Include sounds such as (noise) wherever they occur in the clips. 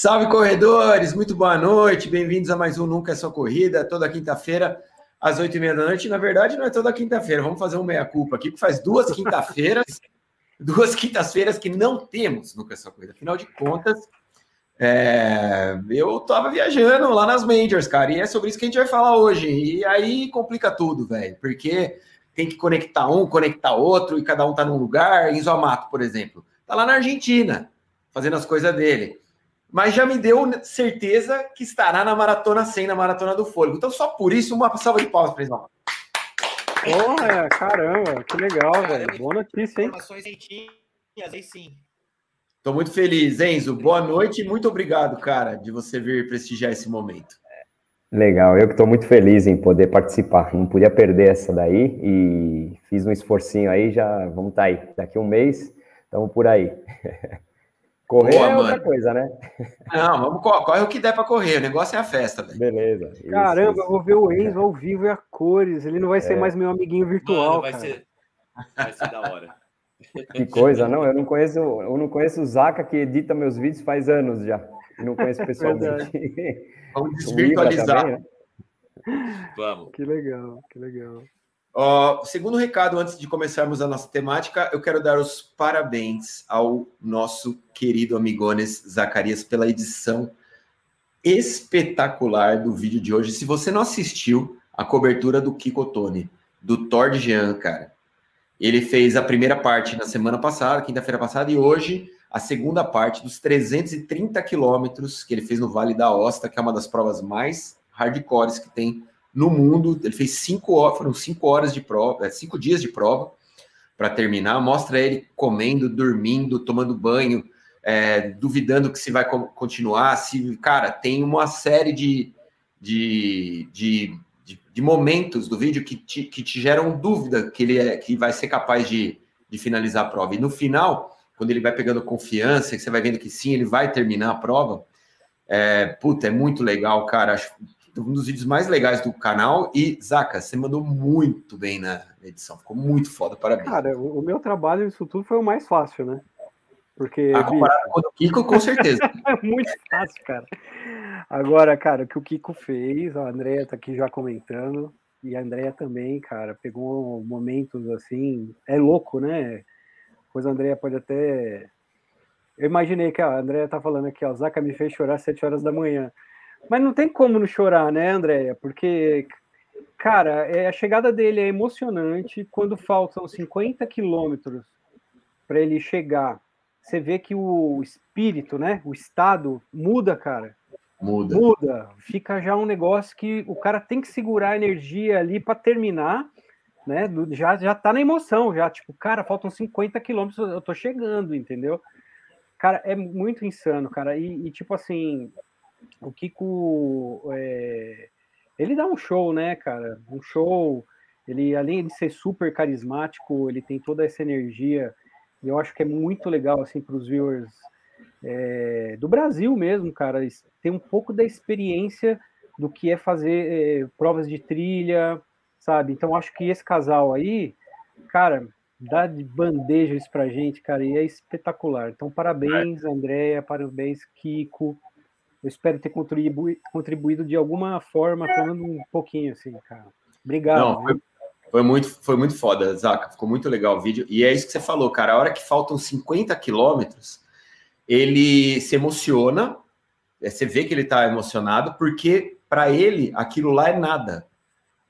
Salve corredores, muito boa noite, bem-vindos a mais um Nunca é Só Corrida, toda quinta-feira às oito e meia da noite. Na verdade, não é toda quinta-feira, vamos fazer um meia-culpa aqui, que faz duas quinta-feiras, (laughs) duas quintas-feiras que não temos Nunca é Só Corrida. Afinal de contas, é, eu tava viajando lá nas Majors, cara, e é sobre isso que a gente vai falar hoje. E aí complica tudo, velho, porque tem que conectar um, conectar outro, e cada um tá num lugar. Enzo Amato, por exemplo, tá lá na Argentina, fazendo as coisas dele. Mas já me deu certeza que estará na Maratona 100, na Maratona do Fôlego. Então, só por isso, uma salva de palmas para Enzo Porra, caramba, que legal, velho. Boa notícia, hein? Informações aí sim. Estou muito feliz, Enzo. Boa noite e muito obrigado, cara, de você vir prestigiar esse momento. Legal, eu que estou muito feliz em poder participar. Não podia perder essa daí e fiz um esforcinho aí, já vamos estar tá aí. Daqui um mês, estamos por aí. (laughs) Correr Boa, é outra mano. coisa, né? Não, vamos corre o que der para correr. O negócio é a festa, velho. Beleza. Caramba, isso. eu vou ver o Enzo ao vivo e a cores. Ele não vai ser é. mais meu amiguinho virtual, mano, vai cara. Ser, vai ser da hora. Que coisa, não? Eu não conheço, eu não conheço o Zaca que edita meus vídeos faz anos já. não conheço (laughs) pessoalmente. (laughs) Vamos desvirtualizar. Também, né? Vamos. Que legal, que legal. Uh, segundo recado, antes de começarmos a nossa temática, eu quero dar os parabéns ao nosso querido Amigones Zacarias pela edição espetacular do vídeo de hoje. Se você não assistiu a cobertura do Kiko Tone, do Thor de Jean, cara, ele fez a primeira parte na semana passada, quinta-feira passada, e hoje a segunda parte dos 330 quilômetros que ele fez no Vale da Osta, que é uma das provas mais hardcores que tem no mundo. Ele fez cinco horas, foram cinco horas de prova, é, cinco dias de prova para terminar. Mostra ele comendo, dormindo, tomando banho, é, duvidando que se vai continuar. Se, cara, tem uma série de, de, de de, de momentos do vídeo que te, que te geram dúvida que ele é, que vai ser capaz de, de finalizar a prova. E no final, quando ele vai pegando confiança, que você vai vendo que sim, ele vai terminar a prova, é, puta, é muito legal, cara. Acho um dos vídeos mais legais do canal. E, Zaca, você mandou muito bem na edição. Ficou muito foda, parabéns. Cara, o meu trabalho nisso tudo foi o mais fácil, né? Porque. Ah, comparado com o Kiko, com certeza. (laughs) é muito fácil, cara. Agora, cara, o que o Kiko fez, a Andrea tá aqui já comentando, e a Andrea também, cara, pegou momentos assim, é louco, né? Pois a Andrea pode até. Eu imaginei que a Andrea tá falando aqui, ó, Zaca me fez chorar às 7 horas da manhã. Mas não tem como não chorar, né, Andrea? Porque, cara, é, a chegada dele é emocionante. Quando faltam 50 quilômetros para ele chegar, você vê que o espírito, né, o estado muda, cara. Muda. Muda. Fica já um negócio que o cara tem que segurar a energia ali para terminar, né? Já, já tá na emoção, já, tipo, cara, faltam 50 quilômetros, eu tô chegando, entendeu? Cara, é muito insano, cara. E, e tipo assim, o Kiko. É, ele dá um show, né, cara? Um show. Ele, além de ser super carismático, ele tem toda essa energia. E eu acho que é muito legal, assim, para os viewers é, do Brasil mesmo, cara, tem um pouco da experiência do que é fazer é, provas de trilha, sabe? Então acho que esse casal aí, cara, dá de bandeja isso pra gente, cara, e é espetacular. Então parabéns, Andréia, parabéns, Kiko. Eu espero ter contribuído de alguma forma, falando um pouquinho assim, cara. Obrigado. Não, foi, foi, muito, foi muito foda, Zaca. Ficou muito legal o vídeo. E é isso que você falou, cara. A hora que faltam 50 quilômetros, ele se emociona, é, você vê que ele está emocionado, porque para ele aquilo lá é nada.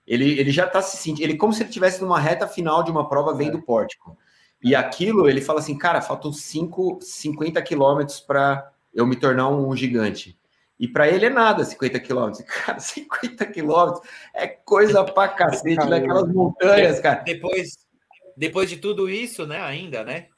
Ele, ele já está se sentindo, ele como se ele estivesse numa reta final de uma prova vem é. do pórtico. E aquilo, ele fala assim, cara, faltam 5, 50 quilômetros para eu me tornar um gigante. E para ele é nada 50 quilômetros. (laughs) Cara, 50 quilômetros é coisa pra cacete naquelas montanhas, cara. Depois, depois de tudo isso, né, ainda, né?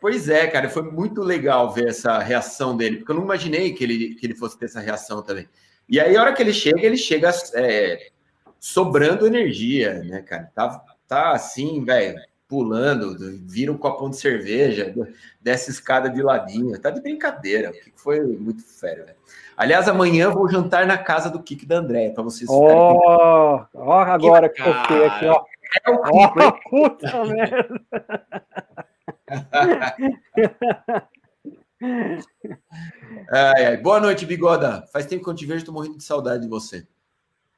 Pois é, cara, foi muito legal ver essa reação dele, porque eu não imaginei que ele, que ele fosse ter essa reação também. E aí, a hora que ele chega, ele chega é, sobrando energia, né, cara? Tá, tá assim, velho, pulando, vira um copão de cerveja, desce escada de ladinho. Tá de brincadeira, foi muito férreo, velho. Aliás, amanhã vou jantar na casa do Kiko da André, para vocês Ó, oh, ó agora que eu fiquei aqui, ó. É o Kiko, oh, (laughs) puta merda. (laughs) Ai, ai. Boa noite, Bigoda. Faz tempo que eu te vejo, tô morrendo de saudade de você.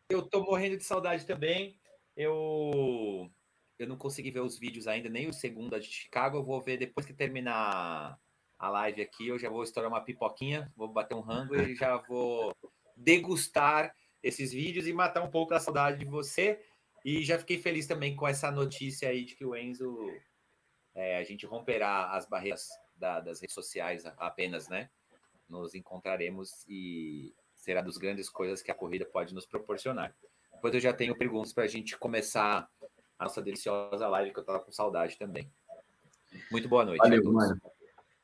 Eu tô morrendo de saudade também. Eu eu não consegui ver os vídeos ainda, nem o segundo de Chicago. Eu vou ver depois que terminar a live aqui. Eu já vou estourar uma pipoquinha, vou bater um rango e já vou degustar esses vídeos e matar um pouco a saudade de você. E já fiquei feliz também com essa notícia aí de que o Enzo, é, a gente romperá as barreiras da, das redes sociais apenas, né? Nos encontraremos e será das grandes coisas que a corrida pode nos proporcionar. Depois eu já tenho perguntas para a gente começar a nossa deliciosa live, que eu estava com saudade também. Muito boa noite. Valeu, mano.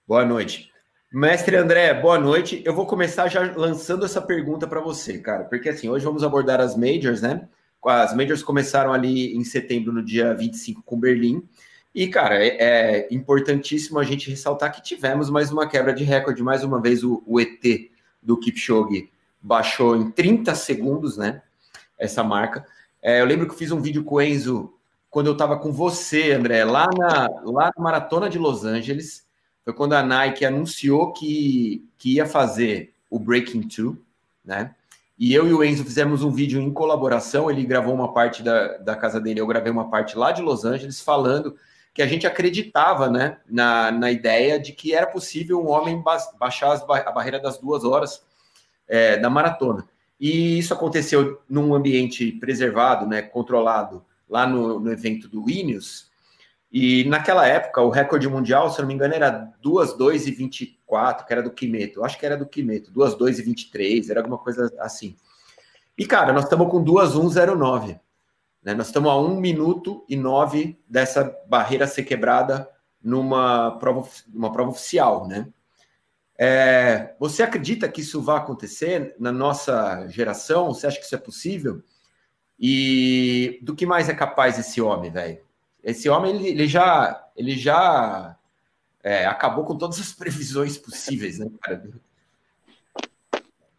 Boa noite. Mestre André, boa noite. Eu vou começar já lançando essa pergunta para você, cara, porque assim, hoje vamos abordar as majors, né? As majors começaram ali em setembro, no dia 25, com Berlim. E, cara, é, é importantíssimo a gente ressaltar que tivemos mais uma quebra de recorde. Mais uma vez, o, o ET do Kipchoge baixou em 30 segundos, né? Essa marca. É, eu lembro que eu fiz um vídeo com o Enzo quando eu estava com você, André, lá na, lá na Maratona de Los Angeles. Foi quando a Nike anunciou que, que ia fazer o Breaking Two, né? E eu e o Enzo fizemos um vídeo em colaboração. Ele gravou uma parte da, da casa dele, eu gravei uma parte lá de Los Angeles, falando que a gente acreditava né, na, na ideia de que era possível um homem ba baixar as, a barreira das duas horas é, da maratona. E isso aconteceu num ambiente preservado, né, controlado, lá no, no evento do Ineos, e naquela época, o recorde mundial, se não me engano, era 2, 2 e 24, que era do Kimeto. Acho que era do Kimeto, 2, 2 e 23, era alguma coisa assim. E, cara, nós estamos com 2, 1, 0, 9. Né? Nós estamos a 1 minuto e 9 dessa barreira ser quebrada numa prova, uma prova oficial, né? É, você acredita que isso vai acontecer na nossa geração? Você acha que isso é possível? E do que mais é capaz esse homem, velho? Esse homem, ele, ele já, ele já é, acabou com todas as previsões possíveis, né, cara?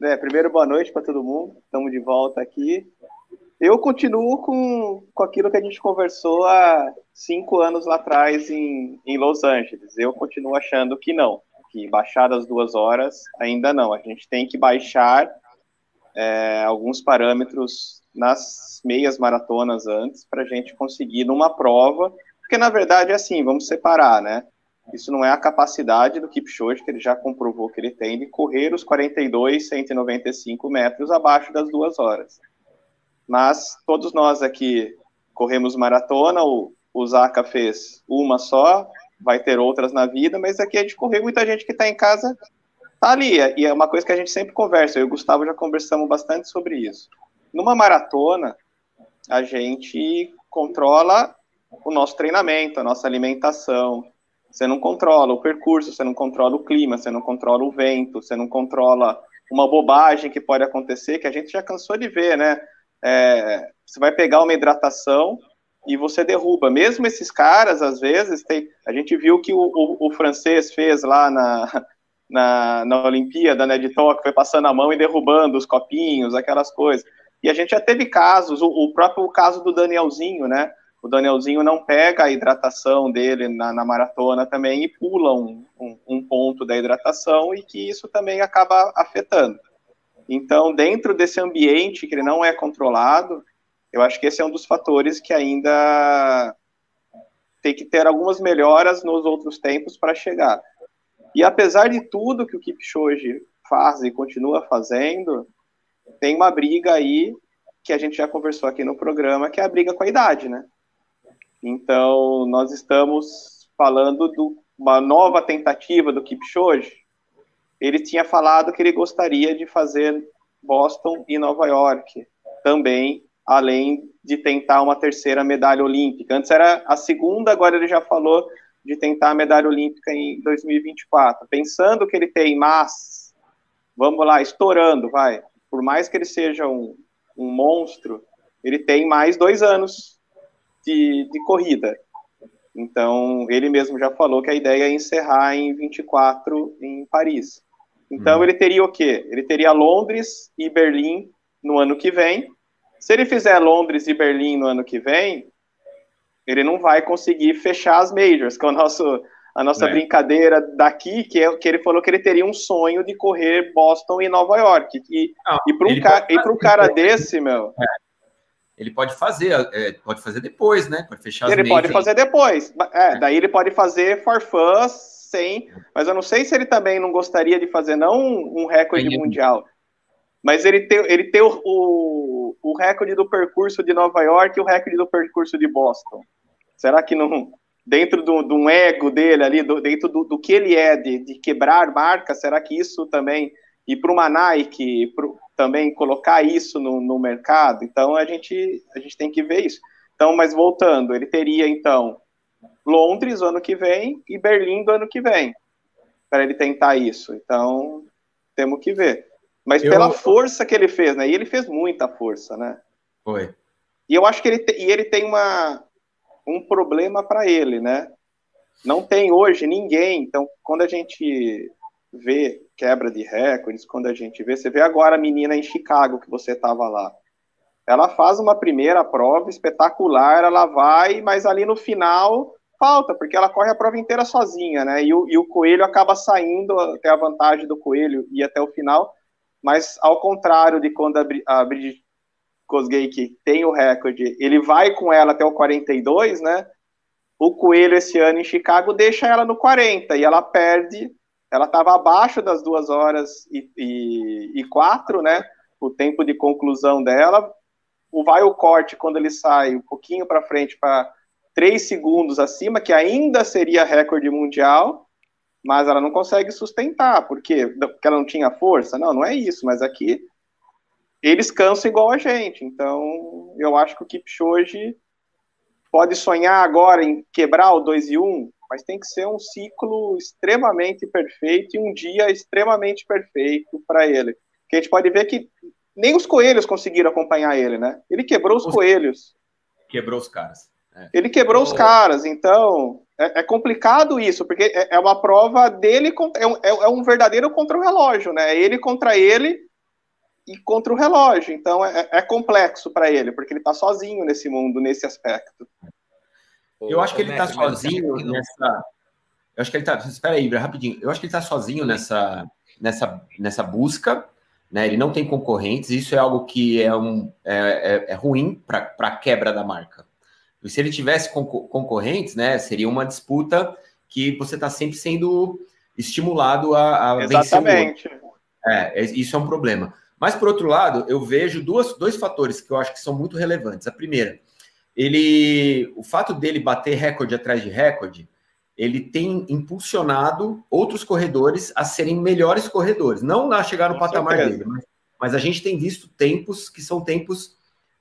É, primeiro, boa noite para todo mundo. Estamos de volta aqui. Eu continuo com, com aquilo que a gente conversou há cinco anos lá atrás em, em Los Angeles. Eu continuo achando que não, que baixar das duas horas ainda não. A gente tem que baixar é, alguns parâmetros nas meias maratonas antes, para a gente conseguir numa prova, porque na verdade é assim, vamos separar, né? Isso não é a capacidade do Kipchoge, que ele já comprovou que ele tem, de correr os 42, 195 metros abaixo das duas horas. Mas todos nós aqui corremos maratona, o, o Zaka fez uma só, vai ter outras na vida, mas aqui a gente correu, muita gente que está em casa tá ali, e é uma coisa que a gente sempre conversa, eu e o Gustavo já conversamos bastante sobre isso. Numa maratona, a gente controla o nosso treinamento, a nossa alimentação. Você não controla o percurso, você não controla o clima, você não controla o vento, você não controla uma bobagem que pode acontecer, que a gente já cansou de ver, né? É, você vai pegar uma hidratação e você derruba. Mesmo esses caras, às vezes, tem, a gente viu que o, o, o francês fez lá na, na, na Olimpíada, né, de toque, foi passando a mão e derrubando os copinhos, aquelas coisas. E a gente já teve casos, o, o próprio caso do Danielzinho, né? O Danielzinho não pega a hidratação dele na, na maratona também e pula um, um, um, ponto da hidratação e que isso também acaba afetando. Então, dentro desse ambiente que ele não é controlado, eu acho que esse é um dos fatores que ainda tem que ter algumas melhoras nos outros tempos para chegar. E apesar de tudo que o Kipchoge faz e continua fazendo, tem uma briga aí que a gente já conversou aqui no programa, que é a briga com a idade, né? Então, nós estamos falando de uma nova tentativa do Kipchoge. Ele tinha falado que ele gostaria de fazer Boston e Nova York também, além de tentar uma terceira medalha olímpica. Antes era a segunda, agora ele já falou de tentar a medalha olímpica em 2024. Pensando que ele tem mais, vamos lá, estourando, vai, por mais que ele seja um, um monstro, ele tem mais dois anos de, de corrida. Então, ele mesmo já falou que a ideia é encerrar em 24 em Paris. Então, hum. ele teria o quê? Ele teria Londres e Berlim no ano que vem. Se ele fizer Londres e Berlim no ano que vem, ele não vai conseguir fechar as majors, que é o nosso, a nossa é. brincadeira daqui, que, é, que ele falou que ele teria um sonho de correr Boston e Nova York. E, e para um, ca, um cara desse, meu. É. Ele pode fazer, é, pode fazer depois, né? Para fechar Ele pode fazer depois. É, é, daí ele pode fazer for fun, sem. Mas eu não sei se ele também não gostaria de fazer, não um, recorde mundial. Mas ele tem, ele tem o, o, o recorde do percurso de Nova York e o recorde do percurso de Boston. Será que não, dentro do, do ego dele ali, do, dentro do, do, que ele é de, de quebrar marca, será que isso também, e para uma Nike, pro, também colocar isso no, no mercado? Então a gente, a gente tem que ver isso. Então, mas voltando, ele teria então Londres ano que vem e Berlim do ano que vem, para ele tentar isso. Então, temos que ver. Mas eu... pela força que ele fez, né? E ele fez muita força, né? Foi. E eu acho que ele, te... e ele tem uma, um problema para ele, né? Não tem hoje ninguém. Então, quando a gente vê quebra de recordes, quando a gente vê, você vê agora a menina em Chicago que você estava lá. Ela faz uma primeira prova espetacular, ela vai, mas ali no final falta, porque ela corre a prova inteira sozinha, né? E o, e o Coelho acaba saindo, até a vantagem do Coelho e até o final, mas ao contrário de quando a, a Bridget Kosgei, tem o recorde, ele vai com ela até o 42, né? O Coelho esse ano em Chicago deixa ela no 40 e ela perde. Ela estava abaixo das duas horas e, e, e quatro, né? O tempo de conclusão dela. O vai o corte quando ele sai um pouquinho para frente para três segundos acima, que ainda seria recorde mundial, mas ela não consegue sustentar. Porque ela não tinha força? Não, não é isso, mas aqui eles cansam igual a gente. Então, eu acho que o Kipchoge pode sonhar agora em quebrar o 2 e 1, mas tem que ser um ciclo extremamente perfeito e um dia extremamente perfeito para ele. Que a gente pode ver que nem os coelhos conseguiram acompanhar ele, né? Ele quebrou os, os coelhos. Quebrou os caras. É. Ele quebrou os caras, então é, é complicado isso, porque é, é, uma prova dele, é um, é, é um verdadeiro contra o relógio, né? Ele contra ele e contra o relógio. Então é, é complexo para ele, porque ele está sozinho nesse mundo, nesse aspecto. Eu acho que ele está sozinho nessa. Eu acho que ele está. Espera aí, rapidinho. Eu acho que ele está sozinho nessa, nessa, nessa busca. Né? Ele não tem concorrentes. Isso é algo que é, um, é, é, é ruim para a quebra da marca. E se ele tivesse concorrentes, né, seria uma disputa que você está sempre sendo estimulado a, a Exatamente. vencer. É, isso é um problema. Mas, por outro lado, eu vejo duas, dois fatores que eu acho que são muito relevantes. A primeira, ele, o fato dele bater recorde atrás de recorde, ele tem impulsionado outros corredores a serem melhores corredores. Não a chegar no Com patamar certeza. dele, mas, mas, a gente tem visto tempos que são tempos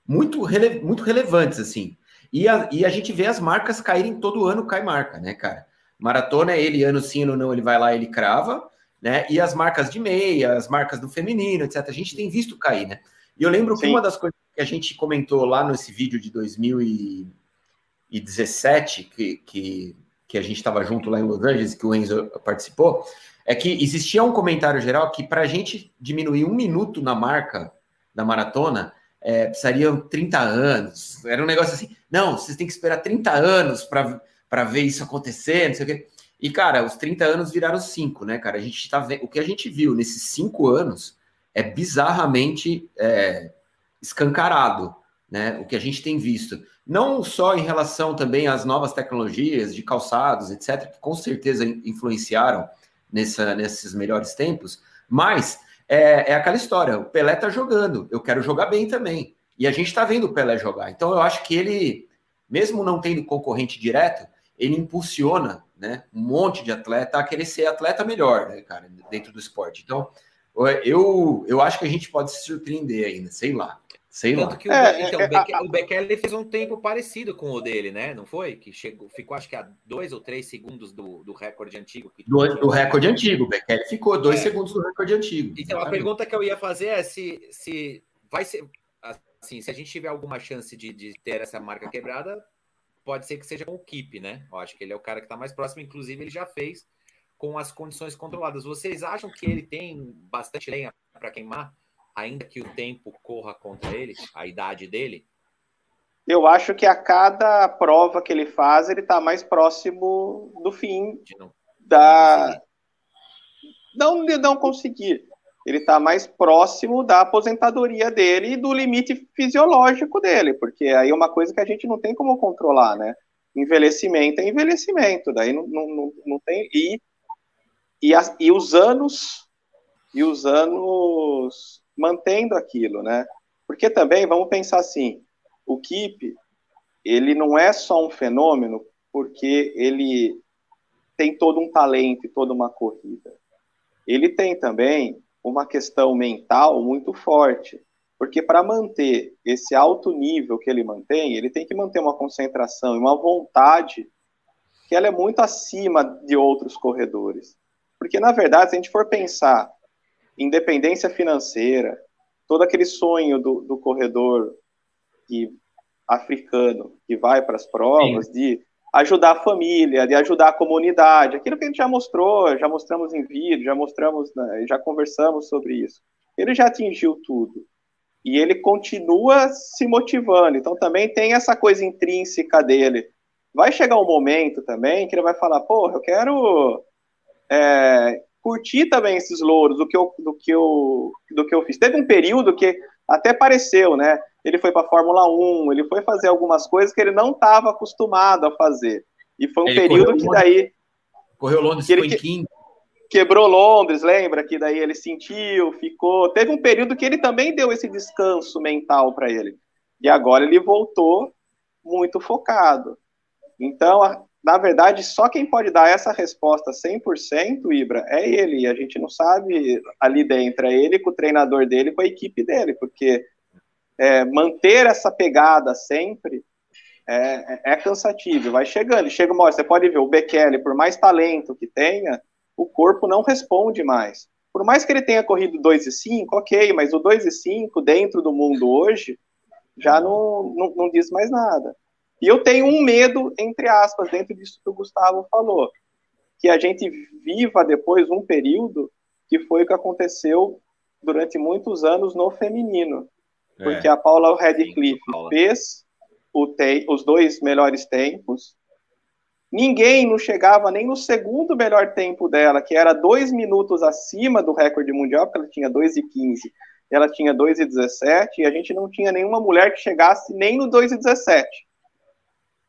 muito, rele, muito relevantes, assim. E a, e a gente vê as marcas caírem todo ano, cai marca, né, cara? Maratona, ele, ano sim, ano não, ele vai lá, ele crava né? E as marcas de meia, as marcas do feminino, etc. A gente tem visto cair, né? E eu lembro Sim. que uma das coisas que a gente comentou lá nesse vídeo de 2017, que, que, que a gente estava junto lá em Los Angeles, que o Enzo participou, é que existia um comentário geral que para a gente diminuir um minuto na marca da maratona, é, precisariam 30 anos. Era um negócio assim, não, vocês têm que esperar 30 anos para ver isso acontecer, não sei o quê. E, cara, os 30 anos viraram 5, né, cara? A gente tá vendo. O que a gente viu nesses 5 anos é bizarramente é, escancarado, né? O que a gente tem visto. Não só em relação também às novas tecnologias de calçados, etc., que com certeza influenciaram nessa, nesses melhores tempos, mas é, é aquela história: o Pelé tá jogando, eu quero jogar bem também. E a gente tá vendo o Pelé jogar. Então eu acho que ele, mesmo não tendo concorrente direto, ele impulsiona né, um monte de atleta a querer ser atleta melhor, né, cara, dentro do esporte. Então, eu, eu acho que a gente pode se surpreender ainda, sei lá. Sei Tanto lá. que o, é, então, é, o Bekele fez um tempo parecido com o dele, né? Não foi? Que chegou, ficou acho que a dois ou três segundos do, do recorde antigo. do, do recorde antigo, o Bekele ficou dois é. segundos do recorde antigo. Então exatamente. a pergunta que eu ia fazer é se, se vai ser assim, se a gente tiver alguma chance de, de ter essa marca quebrada, pode ser que seja com o Keep, né? Eu acho que ele é o cara que está mais próximo, inclusive ele já fez com as condições controladas. Vocês acham que ele tem bastante lenha para queimar, ainda que o tempo corra contra ele, a idade dele? eu acho que a cada prova que ele faz, ele está mais próximo do fim da. Não de não conseguir. Ele está mais próximo da aposentadoria dele e do limite fisiológico dele, porque aí é uma coisa que a gente não tem como controlar, né? Envelhecimento é envelhecimento, daí não, não, não, não tem. E, e, as, e os anos. E os anos mantendo aquilo, né? Porque também, vamos pensar assim, o Keep, ele não é só um fenômeno porque ele tem todo um talento e toda uma corrida. Ele tem também uma questão mental muito forte, porque para manter esse alto nível que ele mantém, ele tem que manter uma concentração e uma vontade que ela é muito acima de outros corredores. Porque, na verdade, se a gente for pensar independência financeira, todo aquele sonho do, do corredor que, africano que vai para as provas, Sim. de ajudar a família, de ajudar a comunidade, aquilo que a gente já mostrou, já mostramos em vídeo, já mostramos, já conversamos sobre isso. Ele já atingiu tudo. E ele continua se motivando. Então também tem essa coisa intrínseca dele. Vai chegar um momento também que ele vai falar, porra, eu quero é, curtir também esses louros do que eu, do que eu, do que eu fiz. Teve um período que até pareceu, né? Ele foi para a Fórmula 1, ele foi fazer algumas coisas que ele não estava acostumado a fazer. E foi um ele período que daí. Correu Londres, que ele que, Quebrou Londres, lembra? Que daí ele sentiu, ficou. Teve um período que ele também deu esse descanso mental para ele. E agora ele voltou muito focado. Então, na verdade, só quem pode dar essa resposta 100%, Ibra, é ele. A gente não sabe ali dentro, é ele com o treinador dele, com a equipe dele, porque é, manter essa pegada sempre é, é, é cansativo, vai chegando. Chega uma hora, você pode ver, o Bekele, por mais talento que tenha, o corpo não responde mais. Por mais que ele tenha corrido 2 e 5, ok, mas o 2 e 5 dentro do mundo hoje já não, não, não diz mais nada. E eu tenho um medo, entre aspas, dentro disso que o Gustavo falou, que a gente viva depois um período que foi o que aconteceu durante muitos anos no feminino. É. Porque a Paula Radcliffe fez te os dois melhores tempos. Ninguém não chegava nem no segundo melhor tempo dela, que era dois minutos acima do recorde mundial, porque ela tinha 2 e 15, ela tinha 2 e 17, e a gente não tinha nenhuma mulher que chegasse nem no 2 e 17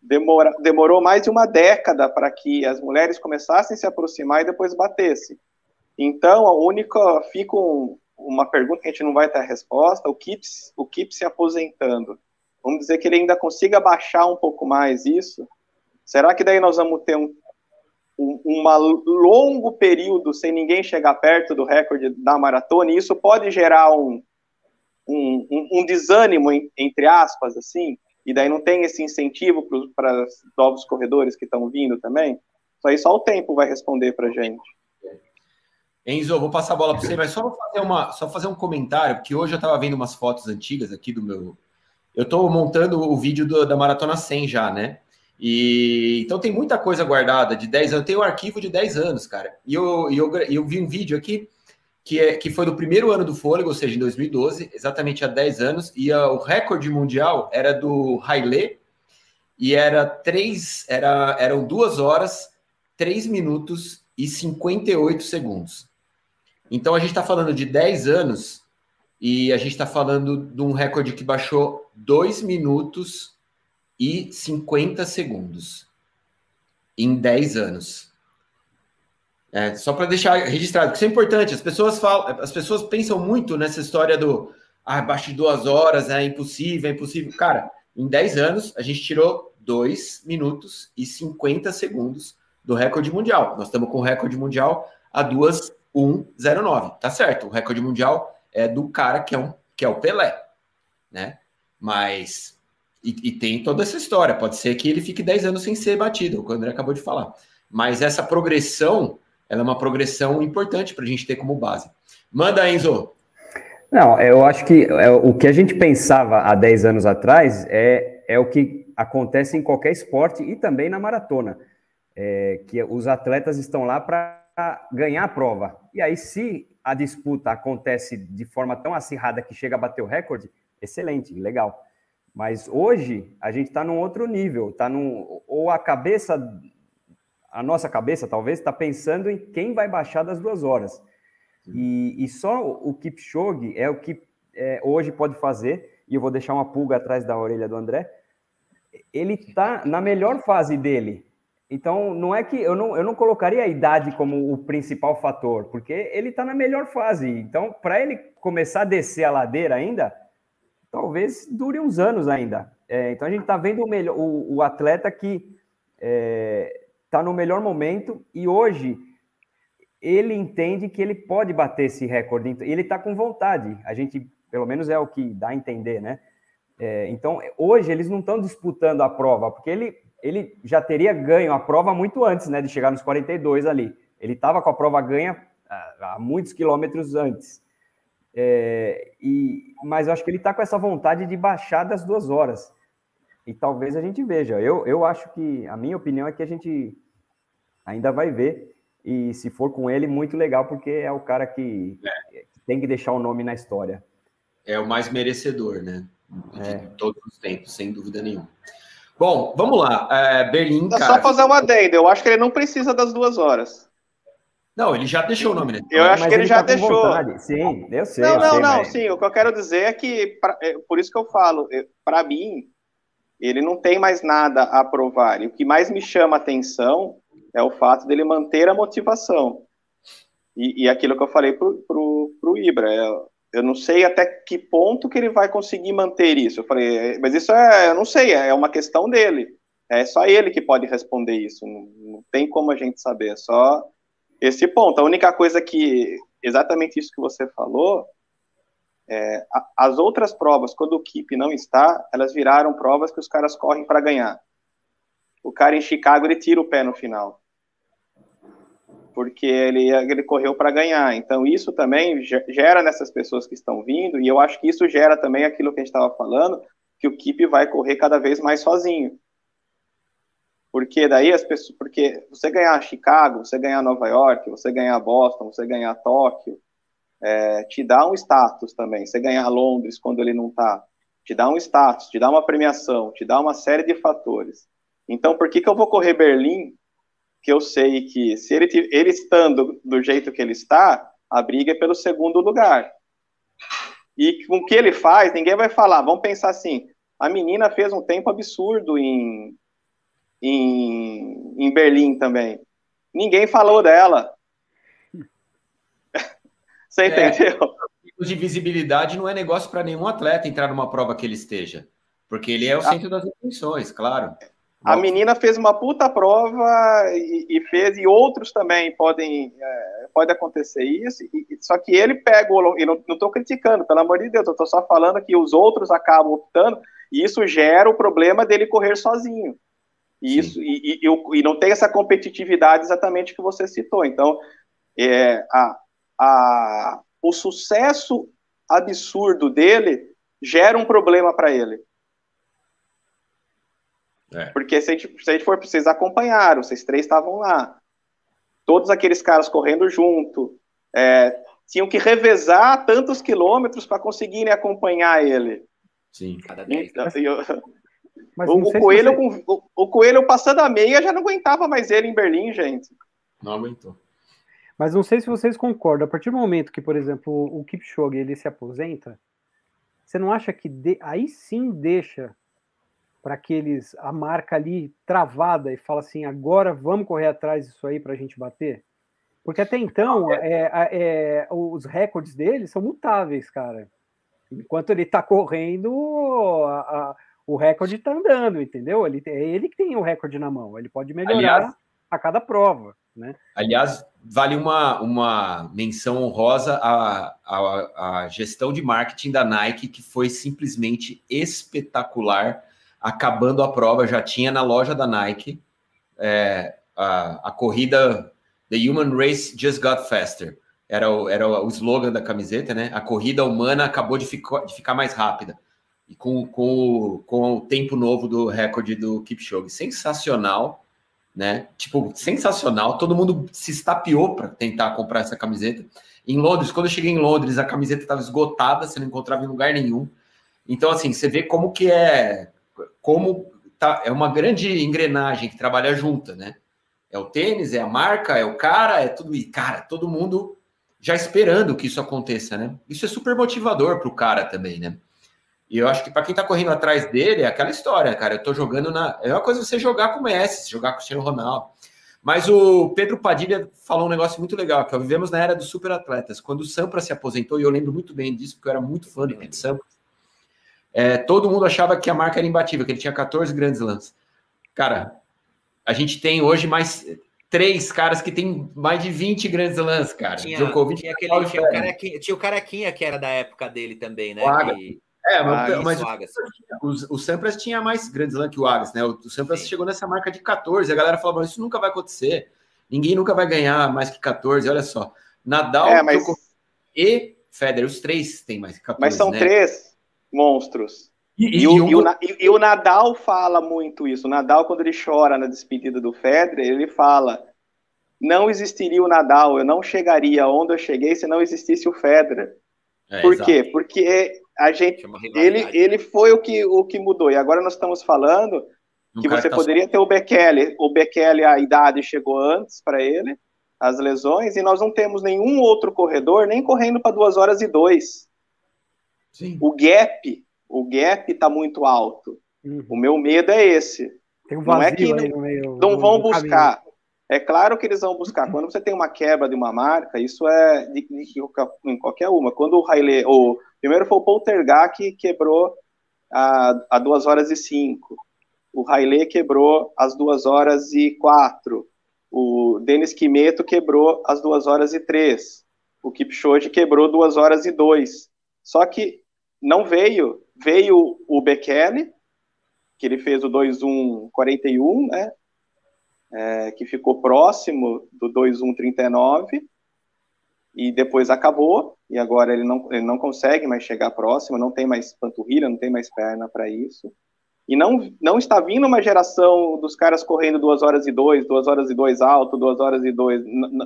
demora, demorou mais de uma década para que as mulheres começassem a se aproximar e depois batessem. Então, a única, fica um, uma pergunta que a gente não vai ter a resposta, o Kip, o Kip se aposentando. Vamos dizer que ele ainda consiga baixar um pouco mais isso. Será que daí nós vamos ter um, um uma longo período sem ninguém chegar perto do recorde da maratona? E isso pode gerar um, um, um desânimo, entre aspas, assim? e daí não tem esse incentivo para os novos corredores que estão vindo também, isso aí só o tempo vai responder para gente. Enzo, vou passar a bola para você, mas só vou fazer uma, só fazer um comentário, porque hoje eu estava vendo umas fotos antigas aqui do meu. Eu estou montando o vídeo do, da Maratona 100 já, né? E então tem muita coisa guardada de 10 anos. Tem um arquivo de 10 anos, cara. E eu, eu, eu vi um vídeo aqui que, é, que foi do primeiro ano do fôlego, ou seja, em 2012, exatamente há 10 anos, e a, o recorde mundial era do Haile, e era três, era, eram duas horas, 3 minutos e 58 segundos. Então a gente está falando de 10 anos e a gente está falando de um recorde que baixou 2 minutos e 50 segundos em 10 anos. É, só para deixar registrado, porque isso é importante. As pessoas falam, as pessoas pensam muito nessa história do ah, abaixo de duas horas, é impossível, é impossível. Cara, em 10 anos, a gente tirou 2 minutos e 50 segundos do recorde mundial. Nós estamos com o recorde mundial a 2.109. Tá certo, o recorde mundial é do cara que é, um, que é o Pelé, né? Mas. E, e tem toda essa história. Pode ser que ele fique 10 anos sem ser batido, o que o André acabou de falar. Mas essa progressão ela é uma progressão importante para a gente ter como base. Manda, Enzo. Não, eu acho que é, o que a gente pensava há 10 anos atrás é, é o que acontece em qualquer esporte e também na maratona. É, que os atletas estão lá para ganhar a prova. E aí, se a disputa acontece de forma tão acirrada que chega a bater o recorde, excelente, legal. Mas hoje a gente está num outro nível, tá num, ou a cabeça, a nossa cabeça talvez está pensando em quem vai baixar das duas horas. E, e só o Kipchoge é o que é, hoje pode fazer, e eu vou deixar uma pulga atrás da orelha do André, ele está na melhor fase dele. Então, não é que eu não, eu não colocaria a idade como o principal fator, porque ele está na melhor fase. Então, para ele começar a descer a ladeira ainda, talvez dure uns anos ainda. É, então, a gente está vendo o, melhor, o, o atleta que está é, tá no melhor momento e hoje ele entende que ele pode bater esse recorde. Ele está com vontade. A gente, pelo menos, é o que dá a entender, né? É, então, hoje eles não estão disputando a prova, porque ele, ele já teria ganho a prova muito antes, né, de chegar nos 42 ali. Ele estava com a prova ganha há, há muitos quilômetros antes. É, e, mas eu acho que ele está com essa vontade de baixar das duas horas. E talvez a gente veja. Eu, eu acho que, a minha opinião é que a gente ainda vai ver. E se for com ele, muito legal, porque é o cara que, é. que tem que deixar o nome na história. É o mais merecedor, né? de é. todos os tempos, sem dúvida nenhuma. Bom, vamos lá. É, Berlim. Cara, só fazer uma adenda. Eu acho que ele não precisa das duas horas. Não, ele já deixou o nome dele. Eu acho Mas que ele, ele já tá deixou. Sim, eu sei. Não, eu não, sei, não. Mas... Sim, o que eu quero dizer é que, pra, é, por isso que eu falo, para mim, ele não tem mais nada a provar. E o que mais me chama atenção é o fato dele manter a motivação. E, e aquilo que eu falei pro, pro, pro Ibra, é, eu não sei até que ponto que ele vai conseguir manter isso. Eu falei, é, mas isso é, eu não sei, é uma questão dele. É só ele que pode responder isso. Não, não tem como a gente saber, é só esse ponto. A única coisa que, exatamente isso que você falou, é, as outras provas, quando o Keep não está, elas viraram provas que os caras correm para ganhar. O cara em Chicago, ele tira o pé no final porque ele, ele correu para ganhar. Então, isso também gera nessas pessoas que estão vindo, e eu acho que isso gera também aquilo que a gente estava falando, que o Kip vai correr cada vez mais sozinho. Porque daí as pessoas. Porque você ganhar Chicago, você ganhar Nova York, você ganhar Boston, você ganhar Tóquio, é, te dá um status também. Você ganhar Londres quando ele não está, te dá um status, te dá uma premiação, te dá uma série de fatores. Então, por que, que eu vou correr Berlim que eu sei que se ele, ele estando do jeito que ele está, a briga é pelo segundo lugar. E com o que ele faz, ninguém vai falar. Vamos pensar assim: a menina fez um tempo absurdo em, em, em Berlim também. Ninguém falou dela. (laughs) Você é, entendeu? de visibilidade não é negócio para nenhum atleta entrar numa prova que ele esteja. Porque ele é o ah. centro das atenções, claro. A menina fez uma puta prova e, e fez, e outros também podem, é, pode acontecer isso, e, só que ele pega o, e não estou criticando, pelo amor de Deus, eu estou só falando que os outros acabam optando, e isso gera o problema dele correr sozinho. E, isso, e, e, e, não tem essa competitividade exatamente que você citou. Então, é, a, a, o sucesso absurdo dele gera um problema para ele. É. Porque se a, gente, se a gente for, vocês acompanharam, vocês três estavam lá. Todos aqueles caras correndo junto. É, tinham que revezar tantos quilômetros para conseguirem acompanhar ele. Sim, cada vez. Então, eu, (laughs) o, o, coelho, você... o, o, Coelho passando a meia já não aguentava mais ele em Berlim, gente. Não aguentou. Mas não sei se vocês concordam. A partir do momento que, por exemplo, o Kipchoge ele se aposenta, você não acha que de... aí sim deixa para aqueles a marca ali travada e fala assim, agora vamos correr atrás disso aí para a gente bater? Porque até então é, é, os recordes dele são mutáveis, cara. Enquanto ele está correndo, a, a, o recorde está andando, entendeu? Ele, é ele que tem o recorde na mão. Ele pode melhorar aliás, a cada prova, né? Aliás, vale uma, uma menção honrosa à, à, à gestão de marketing da Nike, que foi simplesmente espetacular acabando a prova, já tinha na loja da Nike é, a, a corrida The Human Race Just Got Faster. Era o, era o slogan da camiseta, né? A corrida humana acabou de, ficar, de ficar mais rápida. E com, com, com o tempo novo do recorde do Kipchoge. Sensacional, né? Tipo, sensacional. Todo mundo se estapeou para tentar comprar essa camiseta. Em Londres, quando eu cheguei em Londres, a camiseta estava esgotada, você não encontrava em lugar nenhum. Então, assim, você vê como que é, como tá, é uma grande engrenagem que trabalha junta, né? É o tênis, é a marca, é o cara, é tudo. E, cara, todo mundo já esperando que isso aconteça, né? Isso é super motivador para o cara também, né? E eu acho que para quem tá correndo atrás dele, é aquela história, cara. Eu tô jogando na. É uma coisa você jogar com o Messi, jogar com o Cristiano Ronaldo. Mas o Pedro Padilha falou um negócio muito legal, que é, vivemos na era dos super atletas. Quando o Sampras se aposentou, e eu lembro muito bem disso, porque eu era muito fã do Sampras, é, todo mundo achava que a marca era imbatível, que ele tinha 14 grandes lances. Cara, a gente tem hoje mais três caras que tem mais de 20 grandes lances, cara. Tinha, Djokovic, tinha, aquele, tinha, o carequinha, tinha o Carequinha, que era da época dele também, né? Que... É, mas, mas o, o, Sampras tinha mais grandes lãs que o Agas, né? O, o Sampras Sim. chegou nessa marca de 14. A galera falou: isso nunca vai acontecer. Ninguém nunca vai ganhar mais que 14. Olha só. Nadal é, mas... e Federer, os três têm mais que 14. Mas são né? três monstros. E, e, e, o, um... e, o, Nadal fala muito isso. O Nadal, quando ele chora na despedida do Federer, ele fala: não existiria o Nadal, eu não chegaria onde eu cheguei se não existisse o Federer. É, Por exato. quê? Porque a gente, ele, ele foi o que, o que mudou. E agora nós estamos falando que você tá poderia só... ter o Bekele. O Bekele, a idade chegou antes para ele, as lesões, e nós não temos nenhum outro corredor nem correndo para duas horas e dois. Sim. O gap, o gap está muito alto. Uhum. O meu medo é esse. Um não é que não, meio, não vão buscar. Caminho. É claro que eles vão buscar. Quando você tem uma quebra de uma marca, isso é de, de, de em qualquer uma. Quando o Haile, o primeiro foi o Poltergar que quebrou a, a 2 horas e 5. O Haile quebrou as 2 horas e 4. O Denis Quimeto quebrou as 2 horas e 3. O Kipchoge quebrou 2 horas e 2. Só que não veio, veio o Bekele, que ele fez o 2.1.41, né? é, que ficou próximo do 2139 e depois acabou, e agora ele não, ele não consegue mais chegar próximo, não tem mais panturrilha, não tem mais perna para isso. E não, não está vindo uma geração dos caras correndo duas horas e dois, duas horas e dois alto, duas horas e dois.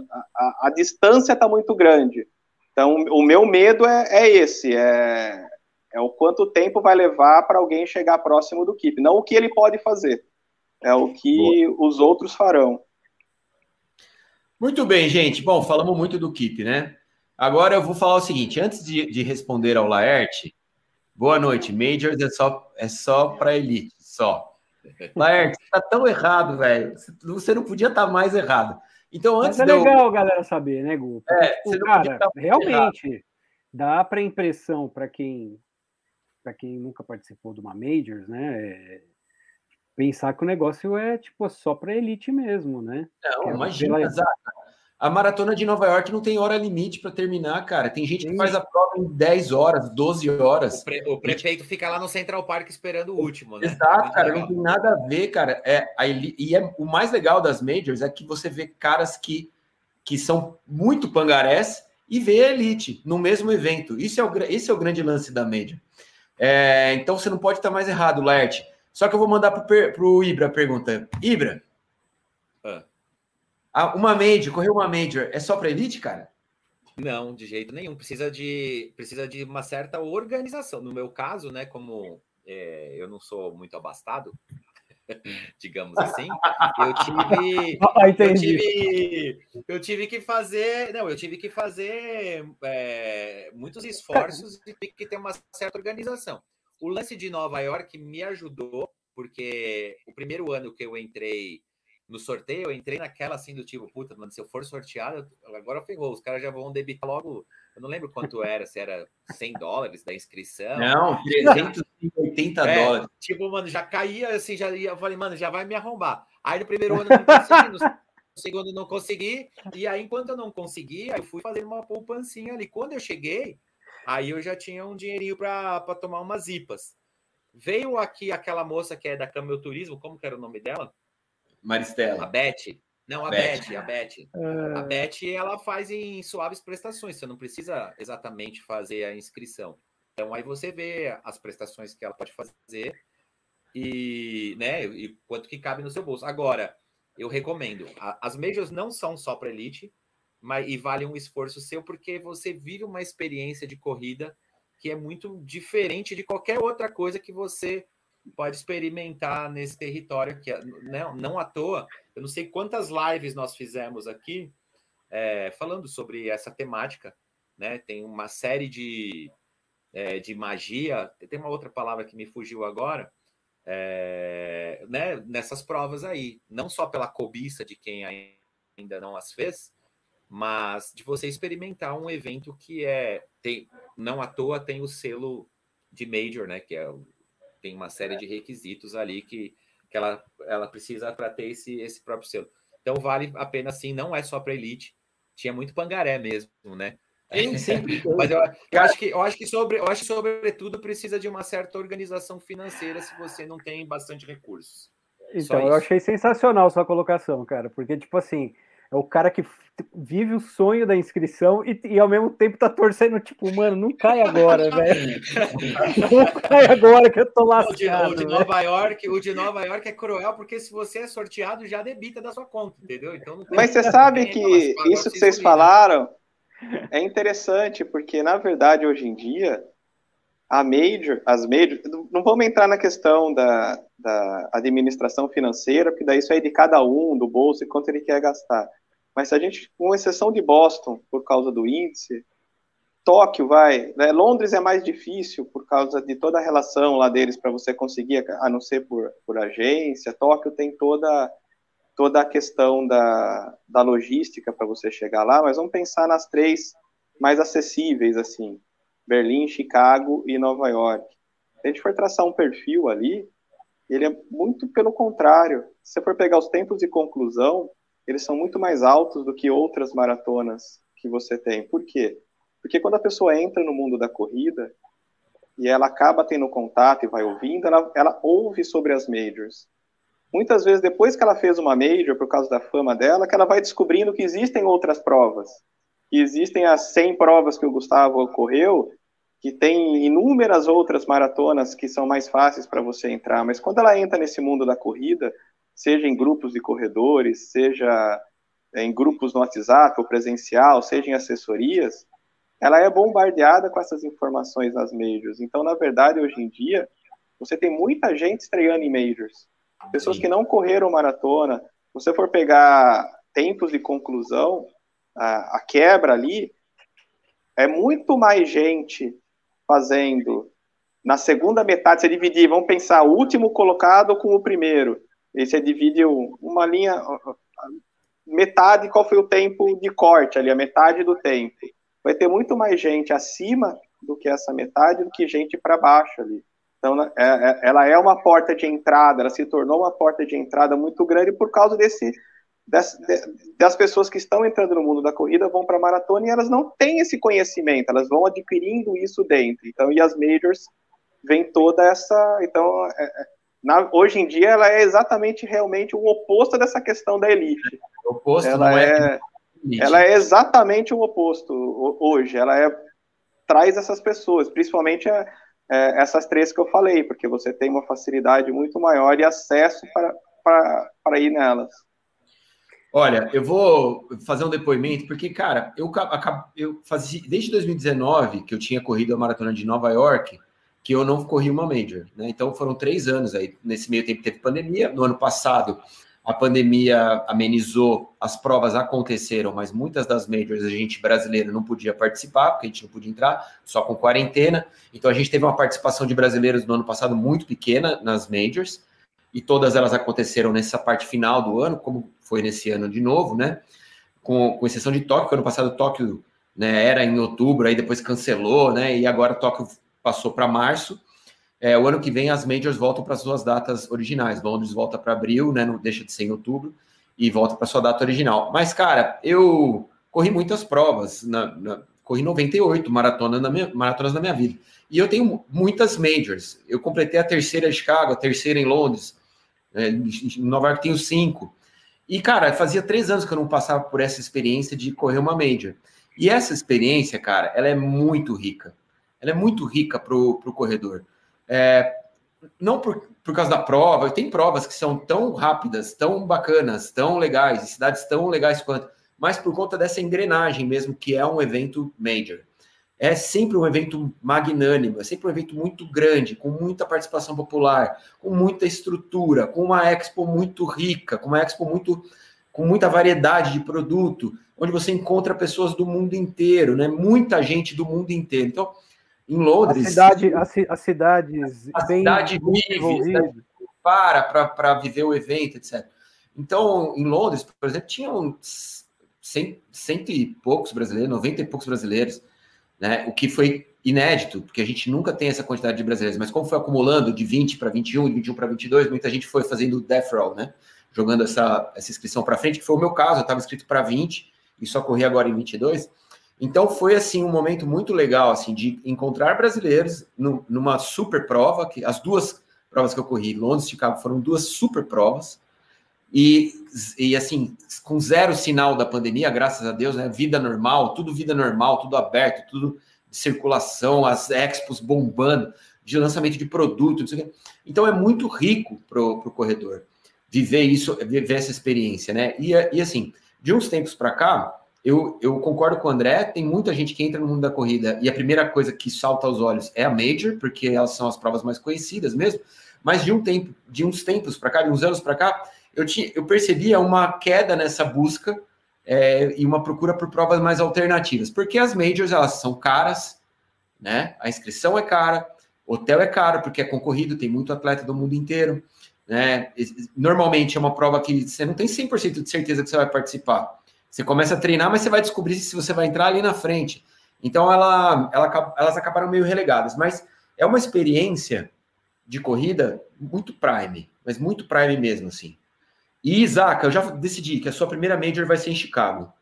A, a, a distância está muito grande. Então, o meu medo é, é esse: é, é o quanto tempo vai levar para alguém chegar próximo do Kip, não o que ele pode fazer. É o que Boa. os outros farão. Muito bem, gente. Bom, falamos muito do Keep, né? Agora eu vou falar o seguinte: antes de, de responder ao Laerte, boa noite. Majors é só, é só para elite, só. (laughs) Laerte, você tá tão errado, velho. Você não podia estar tá mais errado. Então, antes Mas é legal, eu... galera, saber, né, Gu? Porque, é, tipo, cara, tá realmente errado. dá para impressão para quem para quem nunca participou de uma Majors, né? É pensar que o negócio é tipo só para elite mesmo, né? Não, é imagina, pela... A maratona de Nova York não tem hora limite para terminar, cara. Tem gente que faz a prova em 10 horas, 12 horas. O, pre, o prefeito fica lá no Central Park esperando o último, né? Exato, cara, não tem nada a ver, cara. É, a, e é, o mais legal das majors é que você vê caras que, que são muito pangarés e vê a elite no mesmo evento. Isso é o, esse é o grande lance da major. É, então você não pode estar mais errado, Laerte. Só que eu vou mandar para o Ibra a pergunta. Ibra, ah. uma Major, correr uma Major, é só para elite, cara? Não, de jeito nenhum. Precisa de, precisa de uma certa organização. No meu caso, né, como é, eu não sou muito abastado, (laughs) digamos assim, eu tive, (laughs) ah, eu tive, eu tive que fazer, não, eu tive que fazer é, muitos esforços e tive que ter uma certa organização. O lance de Nova York me ajudou, porque o primeiro ano que eu entrei no sorteio, eu entrei naquela assim do tipo, puta, mano, se eu for sorteado, agora ferrou, os caras já vão debitar logo, eu não lembro quanto era, se era 100 dólares da inscrição. Não, 380 é, dólares. Tipo, mano, já caía assim, já ia, eu falei, mano, já vai me arrombar. Aí no primeiro ano não consegui, no (laughs) segundo não consegui, e aí enquanto eu não consegui, eu fui fazer uma poupancinha ali. Quando eu cheguei, Aí eu já tinha um dinheirinho para tomar umas IPAs. Veio aqui aquela moça que é da Camel Turismo, como que era o nome dela? Maristela. A Beth. Não, a Beth, Beth a Beth. Uh... A Beth, ela faz em suaves prestações, você não precisa exatamente fazer a inscrição. Então aí você vê as prestações que ela pode fazer e, né, e quanto que cabe no seu bolso. Agora, eu recomendo. As majors não são só para elite, mas, e vale um esforço seu, porque você vive uma experiência de corrida que é muito diferente de qualquer outra coisa que você pode experimentar nesse território aqui. Não, não à toa, eu não sei quantas lives nós fizemos aqui é, falando sobre essa temática, né? Tem uma série de, é, de magia, tem uma outra palavra que me fugiu agora, é, né? Nessas provas aí, não só pela cobiça de quem ainda não as fez, mas de você experimentar um evento que é tem não à toa tem o selo de major, né? Que é tem uma série de requisitos ali que, que ela, ela precisa para ter esse, esse próprio selo. Então vale a pena sim, não é só para elite. Tinha muito pangaré mesmo, né? Sim, sempre. (laughs) Mas eu, eu, acho que eu acho que sobre eu acho que sobretudo precisa de uma certa organização financeira se você não tem bastante recursos. Então, eu achei sensacional sua colocação, cara, porque tipo assim, é o cara que vive o sonho da inscrição e, e, ao mesmo tempo tá torcendo, tipo, mano, não cai agora, (laughs) velho. não cai agora que eu tô lascado. O de, o de Nova York, o de Nova York é cruel, porque se você é sorteado, já debita da sua conta, entendeu? Então Mas você sabe que isso que vocês falaram é interessante, porque na verdade hoje em dia a major, as major, não vamos entrar na questão da, da administração financeira, porque daí isso é de cada um, do bolso e quanto ele quer gastar. Mas se a gente, com exceção de Boston, por causa do índice, Tóquio vai, né? Londres é mais difícil por causa de toda a relação lá deles para você conseguir, a não ser por, por agência. Tóquio tem toda toda a questão da, da logística para você chegar lá, mas vamos pensar nas três mais acessíveis, assim, Berlim, Chicago e Nova York. Se a gente for traçar um perfil ali, ele é muito pelo contrário. Se você for pegar os tempos de conclusão, eles são muito mais altos do que outras maratonas que você tem. Por quê? Porque quando a pessoa entra no mundo da corrida e ela acaba tendo contato e vai ouvindo, ela, ela ouve sobre as majors. Muitas vezes, depois que ela fez uma major, por causa da fama dela, que ela vai descobrindo que existem outras provas. Que existem as 100 provas que o Gustavo correu, que tem inúmeras outras maratonas que são mais fáceis para você entrar. Mas quando ela entra nesse mundo da corrida, seja em grupos de corredores, seja em grupos no WhatsApp ou presencial, seja em assessorias, ela é bombardeada com essas informações nas majors. Então, na verdade, hoje em dia, você tem muita gente estreando em majors. Pessoas Sim. que não correram maratona. Se você for pegar tempos de conclusão, a, a quebra ali, é muito mais gente fazendo na segunda metade, você dividir, vamos pensar o último colocado com o primeiro. E você divide uma linha, metade, qual foi o tempo de corte ali, a metade do tempo. Vai ter muito mais gente acima do que essa metade do que gente para baixo ali. Então, né, é, é, ela é uma porta de entrada, ela se tornou uma porta de entrada muito grande por causa desse das, das pessoas que estão entrando no mundo da corrida vão para a maratona e elas não têm esse conhecimento, elas vão adquirindo isso dentro. Então, e as majors vem toda essa. Então, é, é na, hoje em dia, ela é exatamente realmente o oposto dessa questão da elite. O oposto ela é, é ela é exatamente o oposto hoje. Ela é traz essas pessoas, principalmente a, é, essas três que eu falei, porque você tem uma facilidade muito maior e acesso para ir nelas. Olha, eu vou fazer um depoimento, porque, cara, eu, eu fazia desde 2019 que eu tinha corrido a maratona de Nova York que eu não corri uma major, né? Então foram três anos aí. Nesse meio tempo teve pandemia. No ano passado, a pandemia amenizou, as provas aconteceram, mas muitas das majors a gente brasileiro não podia participar, porque a gente não podia entrar, só com quarentena. Então a gente teve uma participação de brasileiros no ano passado muito pequena nas majors, e todas elas aconteceram nessa parte final do ano, como foi nesse ano de novo, né? Com, com exceção de Tóquio, ano passado Tóquio né, era em outubro, aí depois cancelou, né? E agora Tóquio passou para março. É, o ano que vem as majors voltam para suas datas originais. Londres volta para abril, né? Não deixa de ser em outubro e volta para sua data original. Mas, cara, eu corri muitas provas, na, na, corri 98 maratona na minha, maratonas na minha vida. E eu tenho muitas majors. Eu completei a terceira em Chicago, a terceira em Londres. É, em Nova York tenho cinco. E, cara, fazia três anos que eu não passava por essa experiência de correr uma major. E essa experiência, cara, ela é muito rica ela é muito rica para o corredor. É, não por, por causa da prova, tem provas que são tão rápidas, tão bacanas, tão legais, cidades tão legais quanto, mas por conta dessa engrenagem mesmo, que é um evento major. é sempre um evento magnânimo, é sempre um evento muito grande, com muita participação popular, com muita estrutura, com uma expo muito rica, com uma expo muito com muita variedade de produto, onde você encontra pessoas do mundo inteiro, né? Muita gente do mundo inteiro. Então, em Londres. A cidade, as, as cidades. A cidade vive, né? para para viver o evento, etc. Então, em Londres, por exemplo, tinham cento, cento e poucos brasileiros, noventa e poucos brasileiros, né? O que foi inédito, porque a gente nunca tem essa quantidade de brasileiros, mas como foi acumulando de 20 para 21, de 21 para 22, muita gente foi fazendo death roll, né? Jogando essa, essa inscrição para frente, que foi o meu caso, eu estava inscrito para 20 e só corri agora em 22. Então foi assim um momento muito legal assim de encontrar brasileiros no, numa super prova, que as duas provas que eu corri, Londres e Chicago, foram duas super provas. E, e assim, com zero sinal da pandemia, graças a Deus, né? Vida normal, tudo vida normal, tudo aberto, tudo de circulação, as expos bombando, de lançamento de produto, Então é muito rico para o corredor viver isso, viver essa experiência, né? E, e assim, de uns tempos para cá, eu, eu concordo com o André, tem muita gente que entra no mundo da corrida e a primeira coisa que salta aos olhos é a Major, porque elas são as provas mais conhecidas mesmo, mas de um tempo, de uns tempos para cá, de uns anos para cá, eu, tinha, eu percebia uma queda nessa busca é, e uma procura por provas mais alternativas, porque as Majors, elas são caras, né? A inscrição é cara, hotel é caro, porque é concorrido, tem muito atleta do mundo inteiro, né? Normalmente é uma prova que você não tem 100% de certeza que você vai participar. Você começa a treinar, mas você vai descobrir se você vai entrar ali na frente. Então ela, ela, elas acabaram meio relegadas, mas é uma experiência de corrida muito prime, mas muito prime mesmo, assim. E Isaac, eu já decidi que a sua primeira major vai ser em Chicago.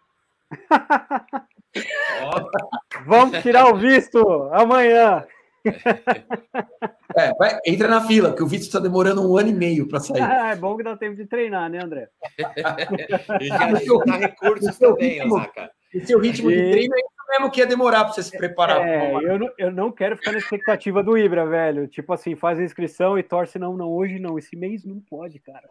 (laughs) Vamos tirar o visto amanhã. (laughs) É, vai, entra na fila, porque o visto está demorando um ano e meio para sair. Ah, (laughs) é bom que dá tempo de treinar, né, André? e já dá recursos (laughs) também, ritmo, Osaka. E seu ritmo e... de treino é isso mesmo que ia demorar para você se preparar. É, eu, não, eu não quero ficar na expectativa do Ibra, velho. Tipo assim, faz a inscrição e torce, não, não, hoje não. Esse mês não pode, cara.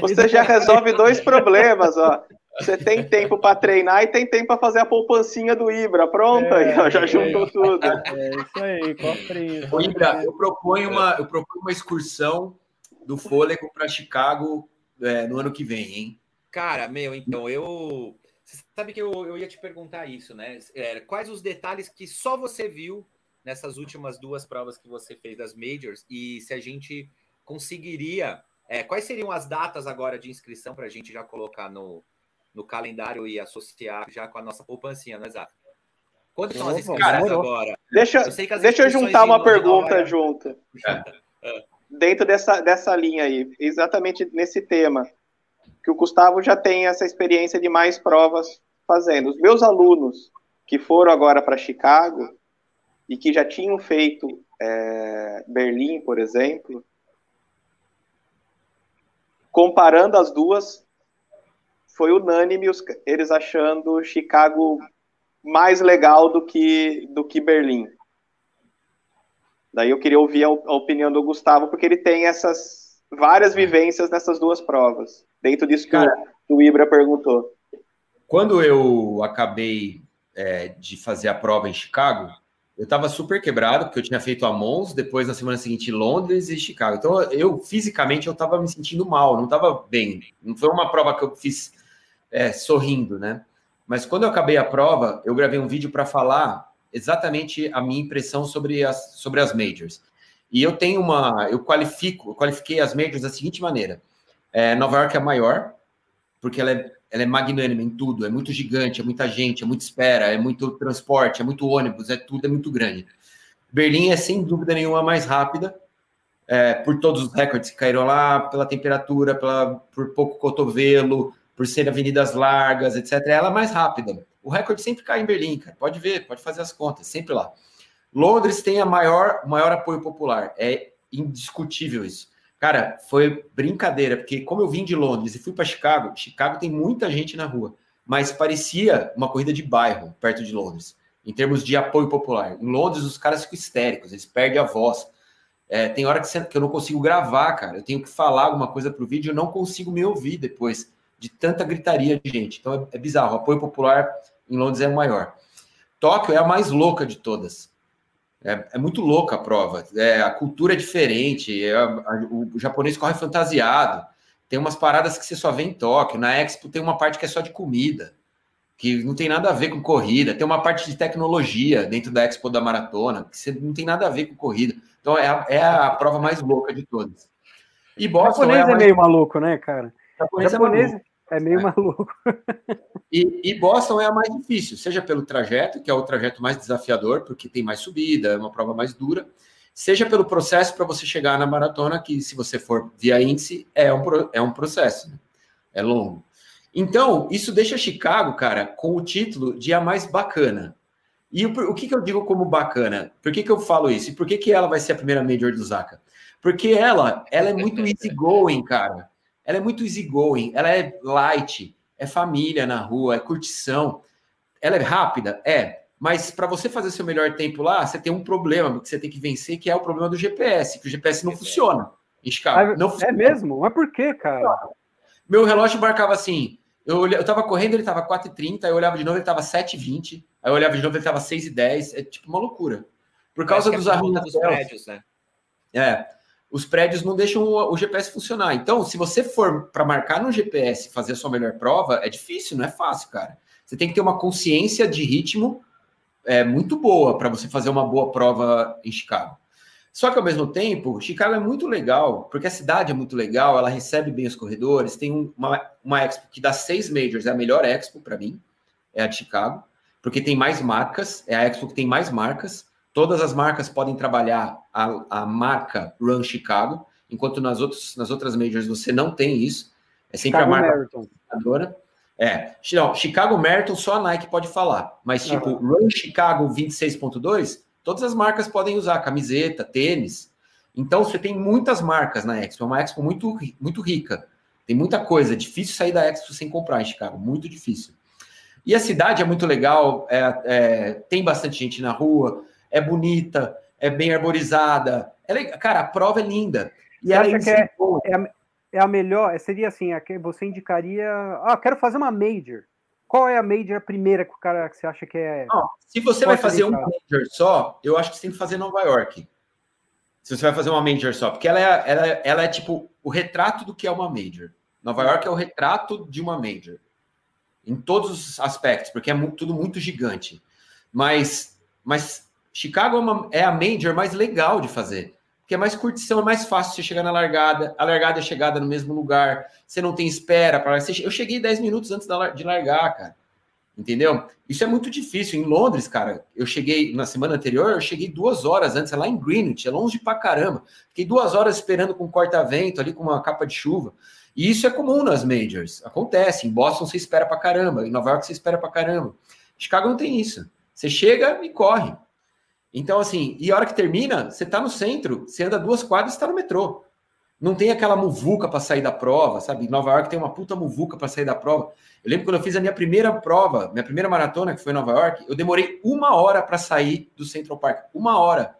Você já resolve dois problemas, ó. Você tem tempo para treinar e tem tempo para fazer a poupancinha do Ibra. Pronto, é, aí, já juntou é, tudo. É isso aí, cofrinho. Ô, Ibra, eu proponho uma, eu proponho uma excursão do fôlego para Chicago é, no ano que vem, hein? Cara, meu, então eu. Você sabe que eu, eu ia te perguntar isso, né? É, quais os detalhes que só você viu nessas últimas duas provas que você fez das Majors e se a gente conseguiria. É, quais seriam as datas agora de inscrição para a gente já colocar no, no calendário e associar já com a nossa poupancinha, não é exato? Quanto são as inscrições agora? Deixa, eu deixa eu juntar uma pergunta junto. (laughs) É. Dentro dessa, dessa linha aí, exatamente nesse tema, que o Gustavo já tem essa experiência de mais provas fazendo. Os meus alunos que foram agora para Chicago e que já tinham feito é, Berlim, por exemplo, comparando as duas, foi unânime os, eles achando Chicago mais legal do que, do que Berlim. Daí eu queria ouvir a, a opinião do Gustavo, porque ele tem essas várias vivências nessas duas provas, dentro disso que Cara, o, o Ibra perguntou. Quando eu acabei é, de fazer a prova em Chicago, eu estava super quebrado, porque eu tinha feito a Mons, depois na semana seguinte Londres e Chicago. Então eu fisicamente eu estava me sentindo mal, não estava bem. Não foi uma prova que eu fiz é, sorrindo, né? Mas quando eu acabei a prova, eu gravei um vídeo para falar exatamente a minha impressão sobre as, sobre as majors. E eu tenho uma, eu qualifico, eu qualifiquei as majors da seguinte maneira: é, Nova York é maior, porque ela é, ela é magnânima em tudo, é muito gigante, é muita gente, é muita espera, é muito transporte, é muito ônibus, é tudo, é muito grande. Berlim é sem dúvida nenhuma mais rápida, é, por todos os recordes que caíram lá, pela temperatura, pela, por pouco cotovelo, por ser avenidas largas, etc., ela é mais rápida. O recorde sempre cai em Berlim, cara. Pode ver, pode fazer as contas, sempre lá. Londres tem a maior, maior apoio popular. É indiscutível isso. Cara, foi brincadeira, porque como eu vim de Londres e fui para Chicago, Chicago tem muita gente na rua, mas parecia uma corrida de bairro perto de Londres, em termos de apoio popular. Em Londres, os caras ficam histéricos, eles perdem a voz. É, tem hora que, eu não consigo gravar, cara. Eu tenho que falar alguma coisa para o vídeo, eu não consigo me ouvir depois de tanta gritaria de gente. Então é, é bizarro. O apoio popular em Londres é maior. Tóquio é a mais louca de todas. É, é muito louca a prova. É, a cultura é diferente. É, a, o japonês corre fantasiado. Tem umas paradas que você só vê em Tóquio. Na Expo tem uma parte que é só de comida, que não tem nada a ver com corrida. Tem uma parte de tecnologia dentro da Expo da Maratona, que você não tem nada a ver com corrida. Então é a, é a prova mais louca de todas. E Boston o japonês é, é meio maluco, né, cara? O japonês, japonês é, é, meio é. maluco. E, e, Boston é a mais difícil, seja pelo trajeto, que é o trajeto mais desafiador, porque tem mais subida, é uma prova mais dura, seja pelo processo para você chegar na maratona, que se você for via índice, é um, é um processo, né? é longo. Então, isso deixa Chicago, cara, com o título de a mais bacana. E o, o que, que eu digo como bacana? Por que, que eu falo isso? E por que, que ela vai ser a primeira Major do Zaka? Porque ela, ela é muito (laughs) easygoing, cara. Ela é muito easygoing, ela é light, é família na rua, é curtição. Ela é rápida? É. Mas para você fazer seu melhor tempo lá, você tem um problema que você tem que vencer, que é o problema do GPS, que o GPS não funciona em Chicago. Não é funciona. mesmo? Mas por quê, cara? Meu relógio marcava assim, eu, eu tava correndo, ele tava 4h30, aí eu olhava de novo, ele tava 7h20, aí eu olhava de novo, ele tava 6h10, é tipo uma loucura. Por causa dos arranjos dos prédios, né? É os prédios não deixam o, o GPS funcionar. Então, se você for para marcar no GPS fazer a sua melhor prova, é difícil, não é fácil, cara. Você tem que ter uma consciência de ritmo é, muito boa para você fazer uma boa prova em Chicago. Só que ao mesmo tempo, Chicago é muito legal, porque a cidade é muito legal, ela recebe bem os corredores, tem uma, uma expo que dá seis majors, é a melhor expo para mim, é a de Chicago, porque tem mais marcas, é a expo que tem mais marcas. Todas as marcas podem trabalhar a, a marca Run Chicago, enquanto nas, outros, nas outras majors você não tem isso. É sempre Chicago a marca patrocinadora. É, não, Chicago Marathon só a Nike pode falar, mas tipo uhum. Run Chicago 26.2, todas as marcas podem usar, camiseta, tênis. Então você tem muitas marcas na Expo, é uma Expo muito, muito rica. Tem muita coisa, é difícil sair da Expo sem comprar em Chicago, muito difícil. E a cidade é muito legal, é, é, tem bastante gente na rua, é bonita, é bem arborizada. É Cara, a prova é linda. E acha que é, é, a, é a melhor? Seria assim, a que você indicaria. Ah, quero fazer uma major. Qual é a major a primeira que o cara que você acha que é. Não, se você vai fazer uma major só, eu acho que você tem que fazer Nova York. Se você vai fazer uma major só, porque ela é, ela, ela é tipo o retrato do que é uma major. Nova York é o retrato de uma major. Em todos os aspectos, porque é tudo muito gigante. Mas, mas Chicago é, uma, é, a major mais legal de fazer, porque é mais curtição, é mais fácil você chegar na largada, a largada é chegada no mesmo lugar, você não tem espera para. Eu cheguei 10 minutos antes de largar, cara. Entendeu? Isso é muito difícil. Em Londres, cara, eu cheguei na semana anterior, eu cheguei duas horas antes, é lá em Greenwich, é longe pra caramba. Fiquei duas horas esperando com corta-vento ali, com uma capa de chuva. E isso é comum nas majors. Acontece. Em Boston você espera pra caramba, em Nova York você espera pra caramba. Chicago não tem isso. Você chega e corre. Então, assim, e a hora que termina, você está no centro, você anda duas quadras e está no metrô. Não tem aquela muvuca para sair da prova, sabe? Nova York tem uma puta muvuca para sair da prova. Eu lembro quando eu fiz a minha primeira prova, minha primeira maratona, que foi em Nova York, eu demorei uma hora para sair do Central Park. Uma hora.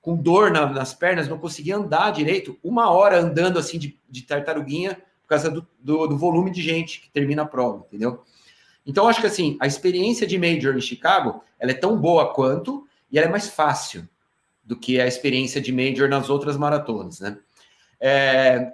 Com dor na, nas pernas, não conseguia andar direito. Uma hora andando assim de, de tartaruguinha, por causa do, do, do volume de gente que termina a prova, entendeu? Então, acho que assim, a experiência de Major em Chicago, ela é tão boa quanto, e ela é mais fácil do que a experiência de Major nas outras maratonas, né? É,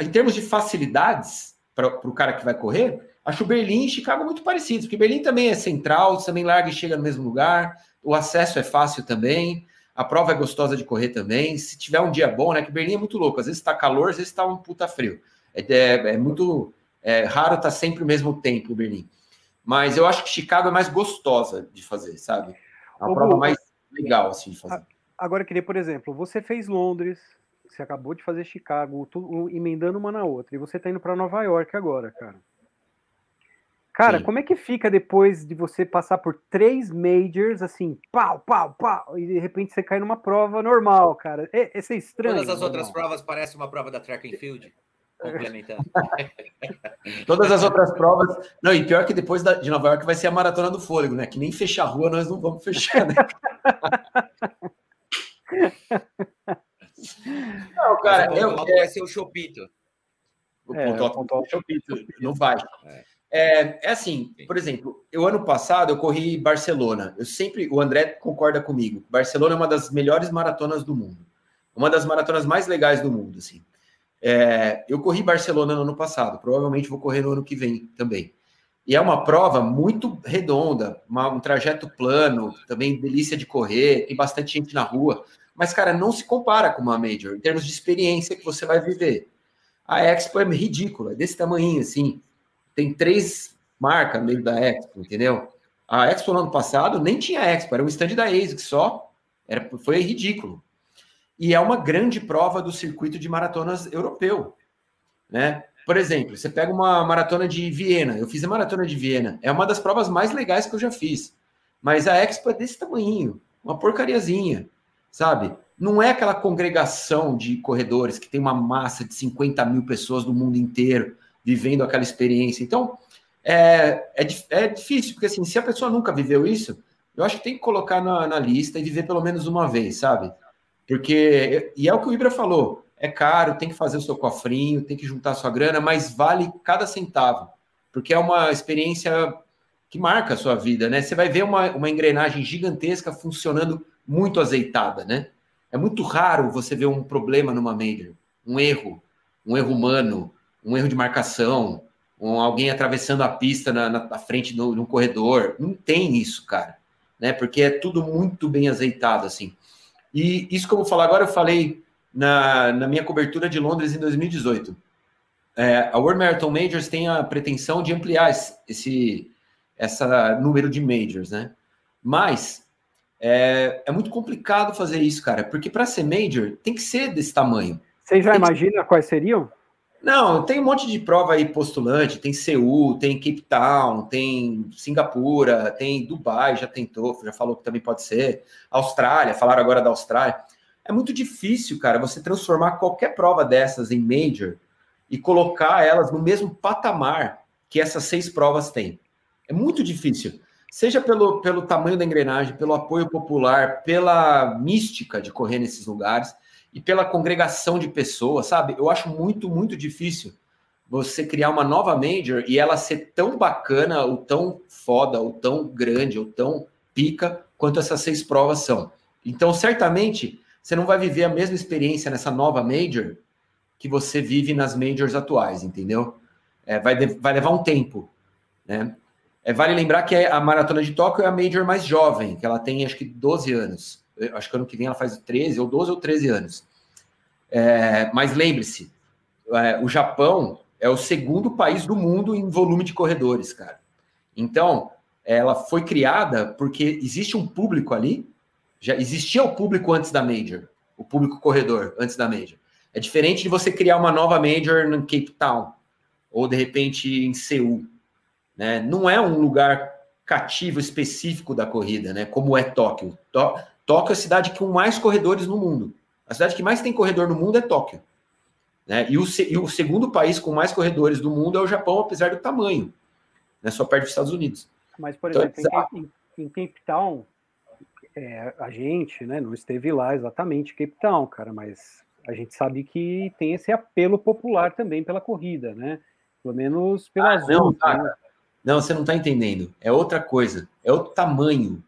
em termos de facilidades para o cara que vai correr, acho Berlim e Chicago muito parecidos, porque Berlim também é central, também larga e chega no mesmo lugar, o acesso é fácil também, a prova é gostosa de correr também. Se tiver um dia bom, né? Que Berlim é muito louco, às vezes está calor, às vezes está um puta frio. É, é, é muito é, raro estar tá sempre o mesmo tempo, Berlim. Mas eu acho que Chicago é mais gostosa de fazer, sabe? É uma Ô, prova mais legal assim de fazer. Agora, eu queria, por exemplo, você fez Londres, você acabou de fazer Chicago, tu, emendando uma na outra, e você tá indo para Nova York agora, cara. Cara, Sim. como é que fica depois de você passar por três majors, assim, pau, pau, pau, e de repente você cai numa prova normal, cara? Esse é estranho. Todas as outras provas parecem uma prova da track and field complementando. (laughs) Todas as outras provas. Não, e pior que depois da, de Nova York vai ser a maratona do fôlego, né? Que nem fechar a rua nós não vamos fechar, né? (laughs) não, cara, eu, é... vai ser o Chopito. O é, ponto, o Chopito, não vai. É. É, é assim, por exemplo, eu ano passado eu corri Barcelona. Eu sempre, o André concorda comigo. Barcelona é uma das melhores maratonas do mundo, uma das maratonas mais legais do mundo, assim. É, eu corri Barcelona no ano passado, provavelmente vou correr no ano que vem também. E é uma prova muito redonda, uma, um trajeto plano, também delícia de correr, tem bastante gente na rua. Mas, cara, não se compara com uma Major, em termos de experiência que você vai viver. A Expo é ridícula, é desse tamanho, assim. Tem três marcas no meio da Expo, entendeu? A Expo no ano passado nem tinha Expo, era um stand da ASICS só. Era, foi ridículo. E é uma grande prova do circuito de maratonas europeu, né? Por exemplo, você pega uma maratona de Viena. Eu fiz a maratona de Viena. É uma das provas mais legais que eu já fiz. Mas a Expo é desse tamanho, uma porcariazinha, sabe? Não é aquela congregação de corredores que tem uma massa de 50 mil pessoas do mundo inteiro vivendo aquela experiência. Então, é, é, é difícil, porque assim, se a pessoa nunca viveu isso, eu acho que tem que colocar na, na lista e viver pelo menos uma vez, sabe? Porque, e é o que o Ibra falou, é caro, tem que fazer o seu cofrinho, tem que juntar sua grana, mas vale cada centavo, porque é uma experiência que marca a sua vida, né? Você vai ver uma, uma engrenagem gigantesca funcionando muito azeitada, né? É muito raro você ver um problema numa major, um erro, um erro humano, um erro de marcação, um, alguém atravessando a pista na, na, na frente de um corredor. Não tem isso, cara, né? Porque é tudo muito bem azeitado, assim. E isso que eu vou falar agora, eu falei na, na minha cobertura de Londres em 2018. É, a World Marathon Majors tem a pretensão de ampliar esse essa número de majors, né? Mas é, é muito complicado fazer isso, cara, porque para ser major tem que ser desse tamanho. Você já tem imagina que... quais seriam? Não, tem um monte de prova aí postulante, tem Seul, tem Cape Town, tem Singapura, tem Dubai, já tentou, já falou que também pode ser. Austrália, falaram agora da Austrália. É muito difícil, cara, você transformar qualquer prova dessas em major e colocar elas no mesmo patamar que essas seis provas têm. É muito difícil. Seja pelo, pelo tamanho da engrenagem, pelo apoio popular, pela mística de correr nesses lugares e pela congregação de pessoas, sabe? Eu acho muito, muito difícil você criar uma nova major e ela ser tão bacana, ou tão foda, ou tão grande, ou tão pica quanto essas seis provas são. Então, certamente, você não vai viver a mesma experiência nessa nova major que você vive nas majors atuais, entendeu? É, vai, vai levar um tempo, né? É, vale lembrar que a maratona de Tóquio é a major mais jovem, que ela tem acho que 12 anos. Acho que ano que vem ela faz 13, ou 12 ou 13 anos. É, mas lembre-se, é, o Japão é o segundo país do mundo em volume de corredores, cara. Então, ela foi criada porque existe um público ali já existia o público antes da Major, o público corredor antes da Major. É diferente de você criar uma nova Major em Cape Town, ou de repente em Seul. Né? Não é um lugar cativo específico da corrida, né? como é Tóquio. Tóquio é a cidade com mais corredores no mundo. A cidade que mais tem corredor no mundo é Tóquio. Né? E, o, e o segundo país com mais corredores do mundo é o Japão, apesar do tamanho. Né? Só perto dos Estados Unidos. Mas, por então, exemplo, em, em Cape Town, é, a gente né, não esteve lá exatamente Cape Town, cara, mas a gente sabe que tem esse apelo popular também pela corrida, né? Pelo menos pela ah, não, né? não, você não está entendendo. É outra coisa. É outro tamanho.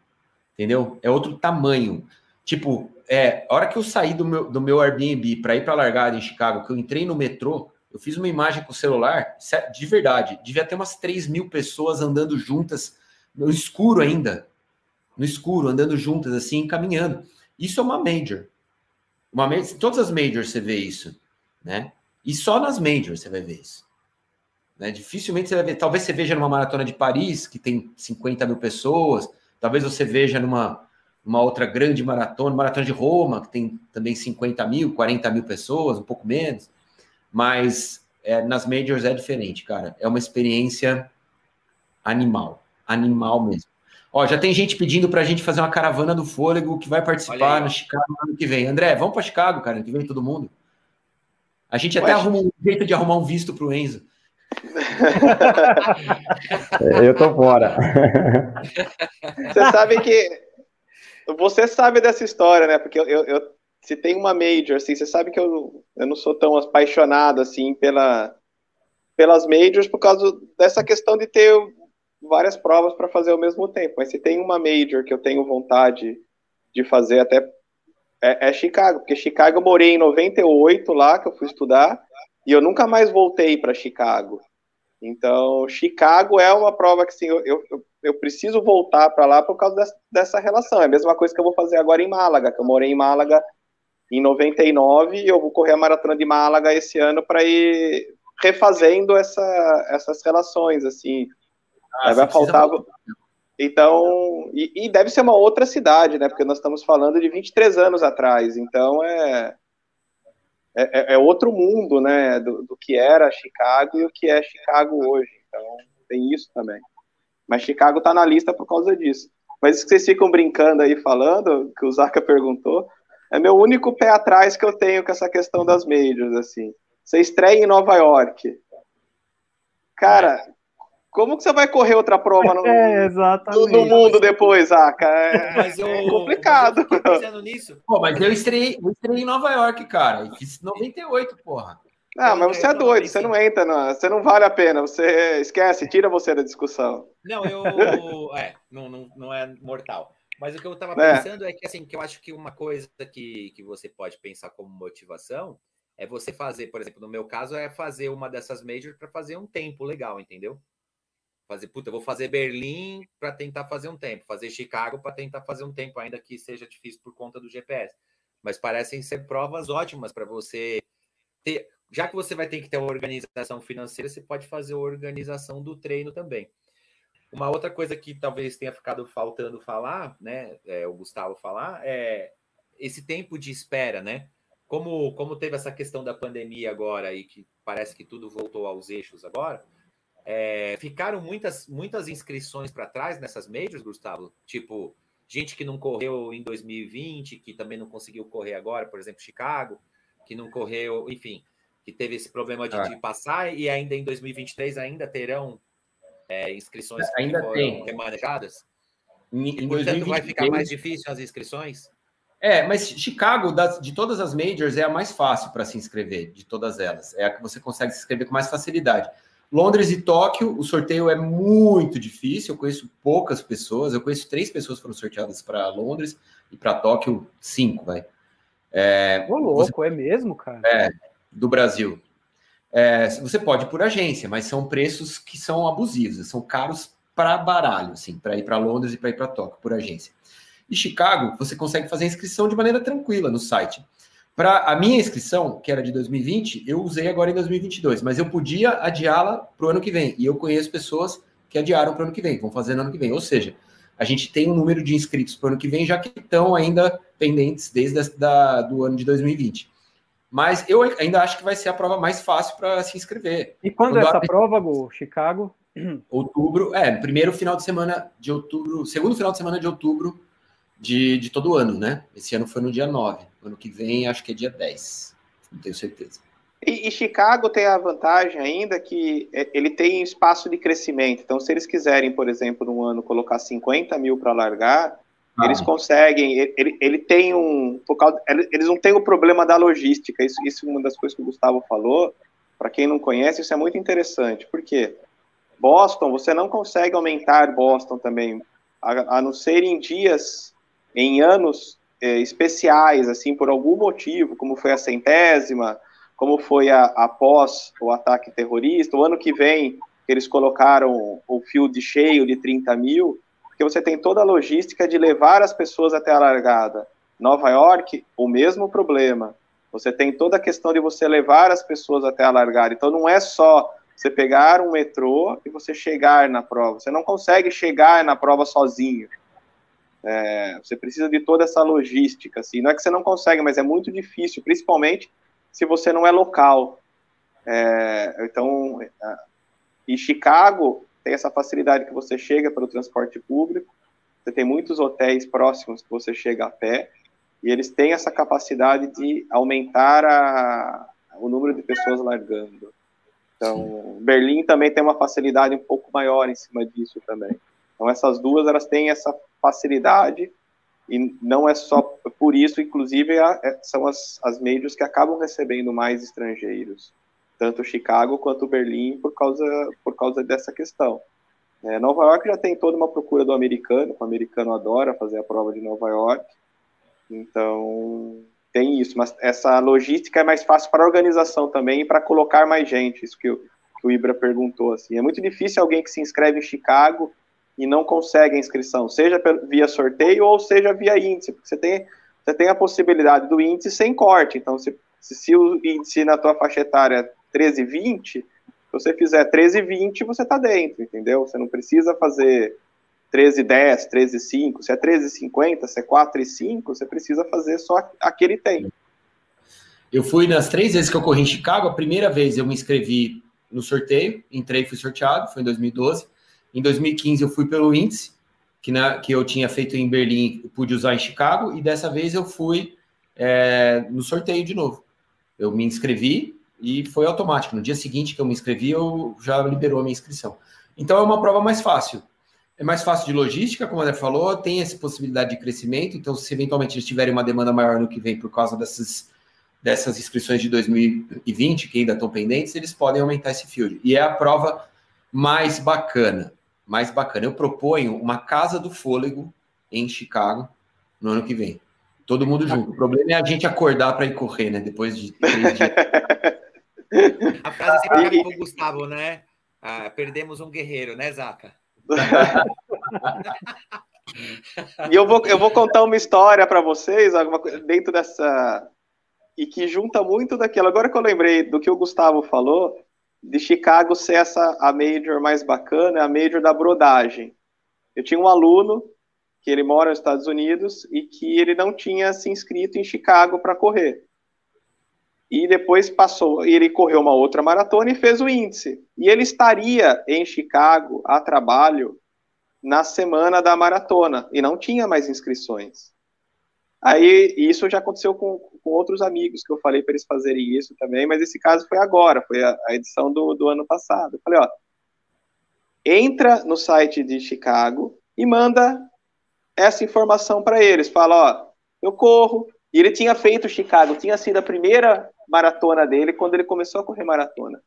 Entendeu? É outro tamanho. Tipo, é, a hora que eu saí do meu, do meu Airbnb para ir para a largada em Chicago, que eu entrei no metrô, eu fiz uma imagem com o celular, de verdade, devia ter umas 3 mil pessoas andando juntas, no escuro ainda, no escuro, andando juntas assim, caminhando. Isso é uma major. Uma major, todas as majors você vê isso, né? E só nas majors você vai ver isso. Né? Dificilmente você vai ver. Talvez você veja numa maratona de Paris, que tem 50 mil pessoas. Talvez você veja numa uma outra grande maratona, maratona de Roma, que tem também 50 mil, 40 mil pessoas, um pouco menos. Mas é, nas majors é diferente, cara. É uma experiência animal. Animal mesmo. Ó, já tem gente pedindo para a gente fazer uma caravana do fôlego que vai participar no Chicago ano que vem. André, vamos para Chicago, cara, ano que vem todo mundo. A gente até arruma um jeito de arrumar um visto para o Enzo. (laughs) Eu tô fora. Você sabe que você sabe dessa história, né? Porque eu, eu, se tem uma major, assim, você sabe que eu, eu não sou tão apaixonado assim pela pelas majors por causa dessa questão de ter várias provas para fazer ao mesmo tempo. Mas se tem uma major que eu tenho vontade de fazer até é, é, Chicago, porque Chicago eu morei em 98 lá que eu fui estudar e eu nunca mais voltei para Chicago. Então, Chicago é uma prova que sim, eu, eu, eu preciso voltar para lá por causa dessa, dessa, relação. É a mesma coisa que eu vou fazer agora em Málaga, que eu morei em Málaga em 99 e eu vou correr a maratona de Málaga esse ano para ir refazendo essa, essas relações, assim. Ah, vai faltar. Então, e, e, deve ser uma outra cidade, né? Porque nós estamos falando de 23 anos atrás. Então, é, é, é, é outro mundo, né? Do, do, que era Chicago e o que é Chicago hoje. Então, tem isso também. Mas Chicago está na lista por causa disso. Mas isso que vocês ficam brincando aí falando, que o Zaka perguntou, é meu único pé atrás que eu tenho com essa questão das majors, assim. Você estreia em Nova York. Cara, como que você vai correr outra prova no, (laughs) é, no mundo depois, Aka? É, mas eu, é complicado. Mas eu pensando nisso. Pô, mas eu estreiei, eu estreiei em Nova York, cara. E fiz 98, porra. Ah, mas você é doido, você não entra, não, você não vale a pena, você esquece, tira você da discussão. Não, eu. (laughs) É, não, não, não é mortal. Mas o que eu tava é. pensando é. é que, assim, que eu acho que uma coisa que, que você pode pensar como motivação é você fazer, por exemplo, no meu caso, é fazer uma dessas majors para fazer um tempo legal, entendeu? Fazer, puta, vou fazer Berlim para tentar fazer um tempo, fazer Chicago para tentar fazer um tempo, ainda que seja difícil por conta do GPS. Mas parecem ser provas ótimas para você ter. Já que você vai ter que ter uma organização financeira, você pode fazer a organização do treino também. Uma outra coisa que talvez tenha ficado faltando falar, né, é, o Gustavo falar, é esse tempo de espera, né? Como, como teve essa questão da pandemia agora e que parece que tudo voltou aos eixos agora, é, ficaram muitas, muitas inscrições para trás nessas majors, Gustavo? Tipo, gente que não correu em 2020, que também não conseguiu correr agora, por exemplo, Chicago, que não correu, enfim, que teve esse problema de, ah. de passar e ainda em 2023 ainda terão é, inscrições ainda que foram tem. remanejadas? Em, em Portanto, 2023... vai ficar mais difícil as inscrições? É, mas Chicago, das, de todas as majors, é a mais fácil para se inscrever, de todas elas. É a que você consegue se inscrever com mais facilidade. Londres e Tóquio, o sorteio é muito difícil. Eu conheço poucas pessoas. Eu conheço três pessoas que foram sorteadas para Londres e para Tóquio, cinco, vai. É, Ô, louco, você, é mesmo, cara? É, do Brasil. É, você pode ir por agência, mas são preços que são abusivos, são caros para baralho, assim, para ir para Londres e para ir para Tóquio por agência. E Chicago, você consegue fazer a inscrição de maneira tranquila no site. Para a minha inscrição, que era de 2020, eu usei agora em 2022, mas eu podia adiá-la para o ano que vem. E eu conheço pessoas que adiaram para o ano que vem, vão fazer no ano que vem. Ou seja, a gente tem um número de inscritos para o ano que vem, já que estão ainda pendentes desde o da, do ano de 2020. Mas eu ainda acho que vai ser a prova mais fácil para se inscrever. E quando, quando é essa prova, Go? Chicago? Outubro, é, primeiro final de semana de outubro, segundo final de semana de outubro de, de todo ano, né? Esse ano foi no dia 9. Ano que vem acho que é dia 10. Não tenho certeza. E, e, Chicago tem a vantagem ainda que é, ele tem espaço de crescimento. Então, se eles quiserem, por exemplo, num ano colocar 50 mil para largar, ah. eles conseguem. Ele, ele tem um. Causa, eles não têm o problema da logística. Isso, isso é uma das coisas que o Gustavo falou. Para quem não conhece, isso é muito interessante. Por quê? Boston, você não consegue aumentar Boston também, a, a não ser em dias em anos é, especiais, assim, por algum motivo, como foi a centésima, como foi a, após o ataque terrorista, o ano que vem eles colocaram o field cheio de 30 mil, porque você tem toda a logística de levar as pessoas até a largada. Nova York, o mesmo problema. Você tem toda a questão de você levar as pessoas até a largada. Então não é só você pegar um metrô e você chegar na prova. Você não consegue chegar na prova sozinho. É, você precisa de toda essa logística, assim. Não é que você não consegue, mas é muito difícil, principalmente se você não é local. É, então, é, e Chicago tem essa facilidade que você chega pelo transporte público, você tem muitos hotéis próximos que você chega a pé, e eles têm essa capacidade de aumentar a, o número de pessoas largando. Então, Sim. Berlim também tem uma facilidade um pouco maior em cima disso também. Então, essas duas, elas têm essa facilidade e não é só por isso, inclusive, é, são as, as majors que acabam recebendo mais estrangeiros. tanto Chicago quanto Berlim por causa, por causa dessa questão. É, Nova York já tem toda uma procura do americano, o americano adora fazer a prova de Nova York, então tem isso, mas essa logística é mais fácil para a organização também e para colocar mais gente, isso que que o Ibra perguntou, assim, é muito difícil alguém que se inscreve em Chicago e não consegue a inscrição, seja via sorteio ou seja via índice, porque você tem, você tem a possibilidade do índice sem corte, então se, se o índice na tua faixa etária é 13, 20, se você fizer 13, 20, você está dentro, entendeu? Você não precisa fazer 13, 10, 13, 5, se é 13, 50, se é 4 e 5, você precisa fazer só aquele tempo. Eu fui nas três vezes que eu corri em Chicago, a primeira vez eu me inscrevi no sorteio, entrei e fui sorteado, foi em 2012. Em 2015 eu fui pelo índice, que, na, que eu tinha feito em Berlim, pude usar em Chicago, e dessa vez eu fui é, no sorteio de novo. Eu me inscrevi e foi automático. No dia seguinte que eu me inscrevi, eu já liberou a minha inscrição. Então é uma prova mais fácil. É mais fácil de logística, como a André falou, tem essa possibilidade de crescimento. Então, se eventualmente eles tiverem uma demanda maior no que vem por causa dessas, dessas inscrições de 2020, que ainda estão pendentes, eles podem aumentar esse field. E é a prova mais bacana mais bacana. Eu proponho uma casa do fôlego em Chicago no ano que vem. Todo mundo junto. O problema é a gente acordar para ir correr, né? Depois de três dias. A frase sempre acaba com o Gustavo, né? Ah, perdemos um guerreiro, né, Zaca? (laughs) e eu vou, eu vou contar uma história para vocês, alguma coisa dentro dessa. E que junta muito daquilo. Agora que eu lembrei do que o Gustavo falou, de Chicago ser essa a major mais bacana, a major da brodagem. Eu tinha um aluno que ele mora nos Estados Unidos e que ele não tinha se inscrito em Chicago para correr. E depois passou, ele correu uma outra maratona e fez o índice. E ele estaria em Chicago a trabalho na semana da maratona e não tinha mais inscrições. Aí isso já aconteceu com, com outros amigos que eu falei para eles fazerem isso também, mas esse caso foi agora, foi a, a edição do, do ano passado. Eu falei, ó, entra no site de Chicago e manda essa informação para eles. Fala, ó, eu corro. E ele tinha feito Chicago, tinha sido a primeira maratona dele quando ele começou a correr maratona.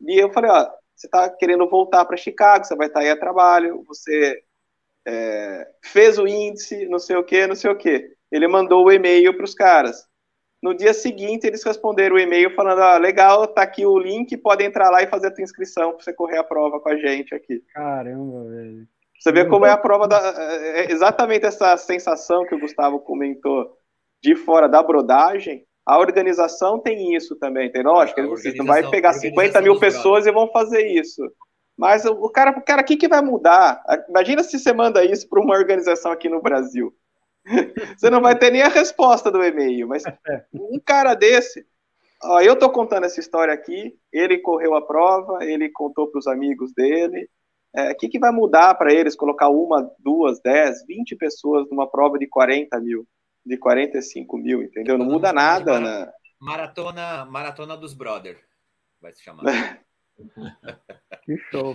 E eu falei, ó, você está querendo voltar para Chicago, você vai estar tá aí a trabalho, você é, fez o índice, não sei o que, não sei o que ele mandou o e-mail para os caras. No dia seguinte, eles responderam o e-mail falando: ah, legal, tá aqui o link, pode entrar lá e fazer a tua inscrição para você correr a prova com a gente aqui. Caramba, velho. Você vê como é a prova da. É, é exatamente essa sensação que o Gustavo comentou de fora da brodagem. A organização tem isso também, tem lógico. Você não vai pegar 50 mil pessoas e vão fazer isso. Mas o cara, o cara, o que, que vai mudar? Imagina se você manda isso para uma organização aqui no Brasil. (laughs) Você não vai ter nem a resposta do e-mail, mas (laughs) um cara desse, ó, eu tô contando essa história aqui, ele correu a prova, ele contou para os amigos dele. O é, que, que vai mudar para eles colocar uma, duas, dez, vinte pessoas numa prova de 40 mil, de 45 mil, entendeu? Não muda nada, né? Maratona, maratona dos brother, vai se chamar. (laughs) que show.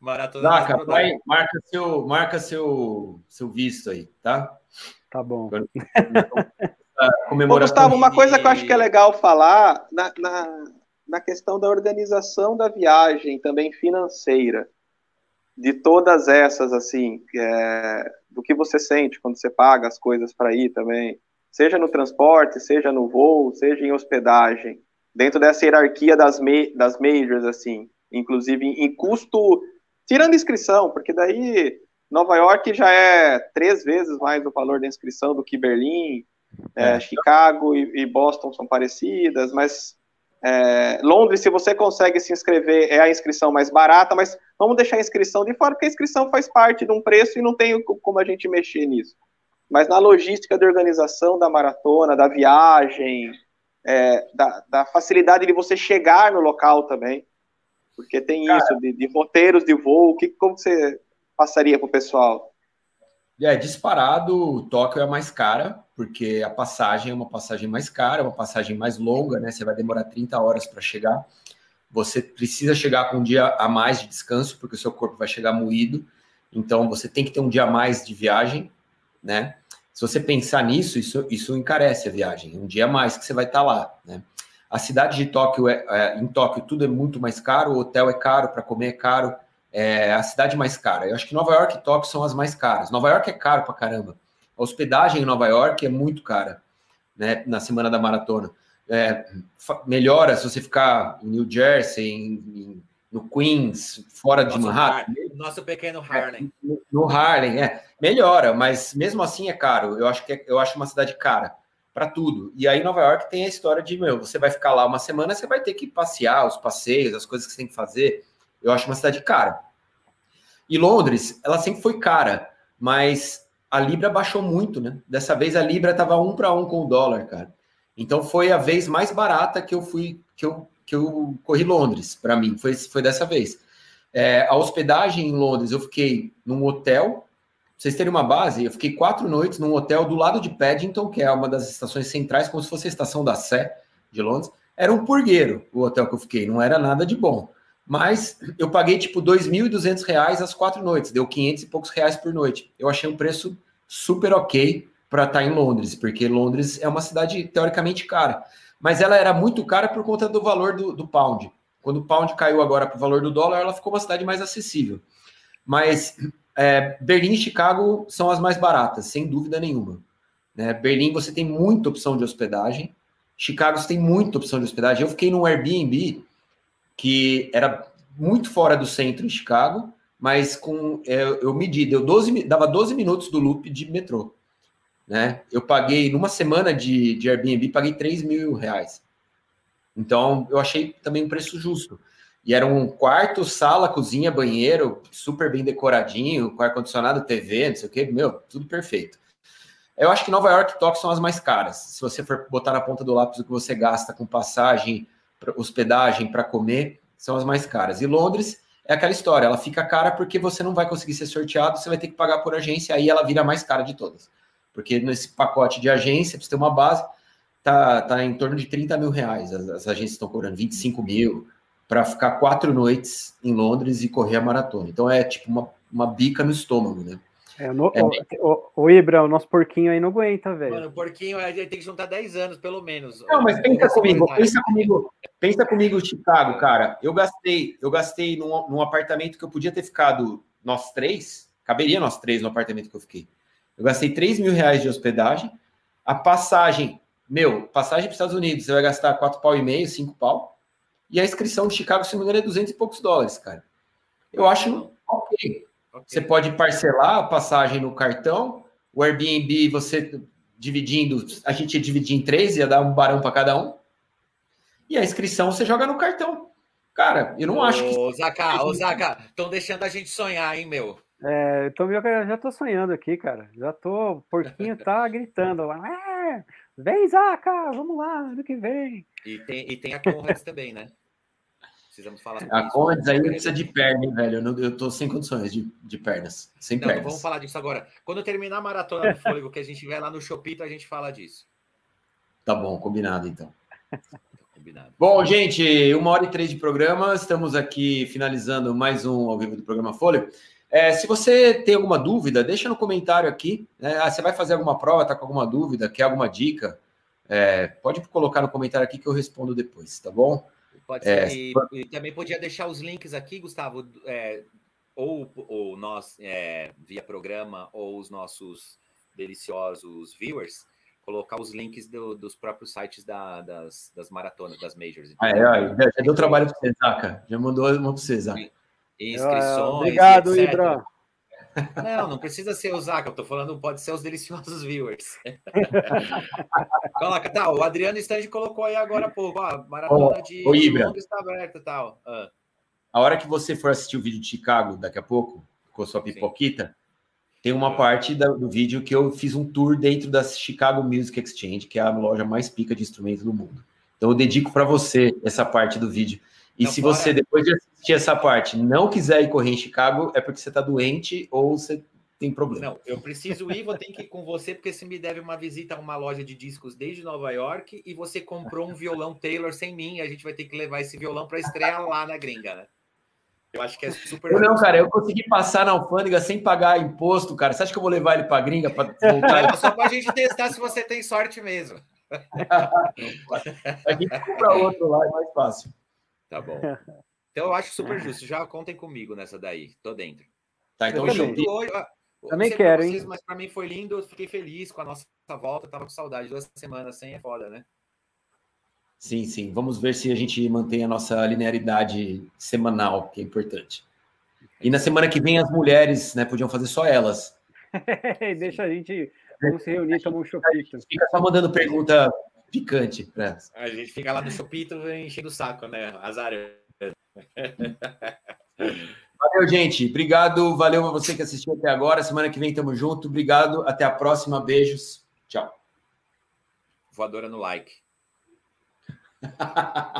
Maratona Zaca, vai, marca seu, marca seu, seu visto aí, tá? Tá bom. (laughs) Ô, Gustavo, uma coisa que eu acho que é legal falar na, na, na questão da organização da viagem, também financeira, de todas essas, assim, é, do que você sente quando você paga as coisas para ir também, seja no transporte, seja no voo, seja em hospedagem, dentro dessa hierarquia das, me, das majors, assim, inclusive em custo, tirando inscrição, porque daí Nova York já é três vezes mais o valor da inscrição do que Berlim, é, é. Chicago e, e, Boston são parecidas, mas é, Londres, se você consegue se inscrever, é a inscrição mais barata, mas vamos deixar a inscrição de fora, porque a inscrição faz parte de um preço e não tem como a gente mexer nisso. Mas na logística de organização da maratona, da viagem, é, da, da, facilidade de você chegar no local também, porque tem Cara, isso, de, de, roteiros de voo, que, como você passaria para o pessoal? É, disparado, Tóquio é mais cara, porque a passagem é uma passagem mais cara, uma passagem mais longa, né? Você vai demorar 30 horas para chegar. Você precisa chegar com um dia a mais de descanso, porque o seu corpo vai chegar moído. Então, você tem que ter um dia a mais de viagem, né? Se você pensar nisso, isso, isso encarece a viagem. Um dia a mais que você vai estar lá, né? A cidade de Tóquio, é, é, em Tóquio, tudo é muito mais caro, o hotel é caro, para comer é caro, é a cidade mais cara. Eu acho que Nova York e Tóquio são as mais caras. Nova York é caro pra caramba. A hospedagem em Nova York é muito cara, né? Na semana da maratona. É, melhora se você ficar em New Jersey, em, em, no Queens, fora de Manhattan. Nosso pequeno Harlem. É, no, no Harlem, é. Melhora, mas mesmo assim é caro. Eu acho que é, eu acho uma cidade cara para tudo. E aí Nova York tem a história de, meu, você vai ficar lá uma semana, você vai ter que passear, os passeios, as coisas que você tem que fazer. Eu acho uma cidade cara. E Londres, ela sempre foi cara, mas a Libra baixou muito, né? Dessa vez a Libra estava um para um com o dólar, cara. Então foi a vez mais barata que eu fui, que eu, que eu corri Londres, para mim, foi, foi dessa vez. É, a hospedagem em Londres, eu fiquei num hotel vocês terem uma base, eu fiquei quatro noites num hotel do lado de Paddington, que é uma das estações centrais, como se fosse a estação da Sé de Londres. Era um purgueiro o hotel que eu fiquei, não era nada de bom. Mas eu paguei tipo R$ 2.200 as quatro noites, deu 500 e poucos reais por noite. Eu achei um preço super ok para estar tá em Londres, porque Londres é uma cidade teoricamente cara. Mas ela era muito cara por conta do valor do, do pound. Quando o pound caiu agora para o valor do dólar, ela ficou uma cidade mais acessível. Mas é, Berlim e Chicago são as mais baratas, sem dúvida nenhuma. Né? Berlim você tem muita opção de hospedagem, Chicago você tem muita opção de hospedagem. Eu fiquei num Airbnb que era muito fora do centro em Chicago, mas com é, eu medi, deu 12, dava 12 minutos do loop de metrô. Né? Eu paguei, numa semana de, de Airbnb, paguei 3 mil reais. Então, eu achei também um preço justo. E era um quarto, sala, cozinha, banheiro, super bem decoradinho, com ar-condicionado, TV, não sei o quê, meu, tudo perfeito. Eu acho que Nova York e Tóquio são as mais caras. Se você for botar na ponta do lápis o que você gasta com passagem, hospedagem para comer, são as mais caras. E Londres é aquela história, ela fica cara porque você não vai conseguir ser sorteado, você vai ter que pagar por agência, aí ela vira mais cara de todas. Porque nesse pacote de agência, para você ter uma base, tá, tá em torno de 30 mil reais. As, as agências estão cobrando 25 mil, para ficar quatro noites em Londres e correr a maratona. Então é tipo uma, uma bica no estômago, né? É, no, é o, o, o, Ibra, o nosso porquinho aí não aguenta, velho. Mano, o porquinho tem que juntar 10 anos, pelo menos. Não, mas pensa comigo, pensa comigo, pensa comigo, Chicago, cara. Eu gastei, eu gastei num, num apartamento que eu podia ter ficado nós três, caberia nós três no apartamento que eu fiquei. Eu gastei 3 mil reais de hospedagem. A passagem, meu, passagem para os Estados Unidos, você vai gastar quatro pau e meio, cinco pau. E a inscrição de Chicago, se não me engano, é 200 e poucos dólares, cara. Eu acho ok. Okay. Você pode parcelar a passagem no cartão, o Airbnb você dividindo, a gente ia dividir em três, ia dar um barão para cada um. E a inscrição você joga no cartão. Cara, eu não ô, acho que. Ô, Zaca, ô, Zaca, estão deixando a gente sonhar, hein, meu? É, eu tô, já tô sonhando aqui, cara. Já tô. O porquinho tá (laughs) gritando lá. É, vem, Zaca, vamos lá, ano que vem. E tem, e tem a Conrads também, né? Precisamos falar A Conrads aí precisa de perna, hein, velho? Eu, não, eu tô sem condições de, de pernas. Sem não, pernas. vamos falar disso agora. Quando terminar a maratona do fôlego, que a gente vai lá no Chopito, a gente fala disso. Tá bom, combinado então. (laughs) Combinado. Bom, gente, uma hora e três de programa. Estamos aqui finalizando mais um ao vivo do programa Fôlego. É, se você tem alguma dúvida, deixa no comentário aqui. Né? Ah, você vai fazer alguma prova, tá com alguma dúvida, quer alguma dica? É, pode colocar no comentário aqui que eu respondo depois, tá bom? Pode é, ser. E, e, também podia deixar os links aqui, Gustavo, é, ou, ou nós, é, via programa, ou os nossos deliciosos viewers, colocar os links do, dos próprios sites da, das, das maratonas, das majors. Ah, é, já deu trabalho para você, Zaca. Já mandou uma para você, Zaca. Inscrições. obrigado, Ibra. Não, não precisa ser o Zaca, eu tô falando, pode ser os deliciosos viewers. (laughs) Coloca, tá, o Adriano Stange colocou aí agora há pouco, ó, maratona oh, de, oh, Ibra. está aberta e tal. Ah. A hora que você for assistir o vídeo de Chicago, daqui a pouco, com a sua pipoquita, Sim. tem uma parte da, do vídeo que eu fiz um tour dentro da Chicago Music Exchange, que é a loja mais pica de instrumentos do mundo. Então eu dedico para você essa parte do vídeo. E não se fora. você, depois de assistir essa parte, não quiser ir correr em Chicago, é porque você está doente ou você tem problema. Não, eu preciso ir, vou ter que ir com você, porque você me deve uma visita a uma loja de discos desde Nova York e você comprou um violão Taylor sem mim, a gente vai ter que levar esse violão para estrear lá na gringa, né? Eu acho que é super. Eu não, cara, eu consegui passar na alfândega sem pagar imposto, cara. Você acha que eu vou levar ele para gringa para voltar? só para a gente testar se você tem sorte mesmo. (laughs) a gente compra outro lá, é mais fácil. Tá bom. (laughs) Então eu acho super (laughs) justo. Já contem comigo nessa daí. Tô dentro. Tá, então Eu também. Hoje, Também quero, vocês, hein? Mas para mim foi lindo. Eu fiquei feliz com a nossa volta. Tava com saudade. Duas semanas sem é foda, né? Sim, sim. Vamos ver se a gente mantém a nossa linearidade semanal, que é importante. E na semana que vem as mulheres, né, podiam fazer só elas. (laughs) Deixa a gente. Vamos se reunir, tomar um chupito. Fica só mandando pergunta picante elas. A gente fica lá no chupito enchendo o saco, né? Azar. Valeu, gente. Obrigado. Valeu a você que assistiu até agora. Semana que vem tamo junto. Obrigado. Até a próxima. Beijos. Tchau. Voadora no like. (laughs)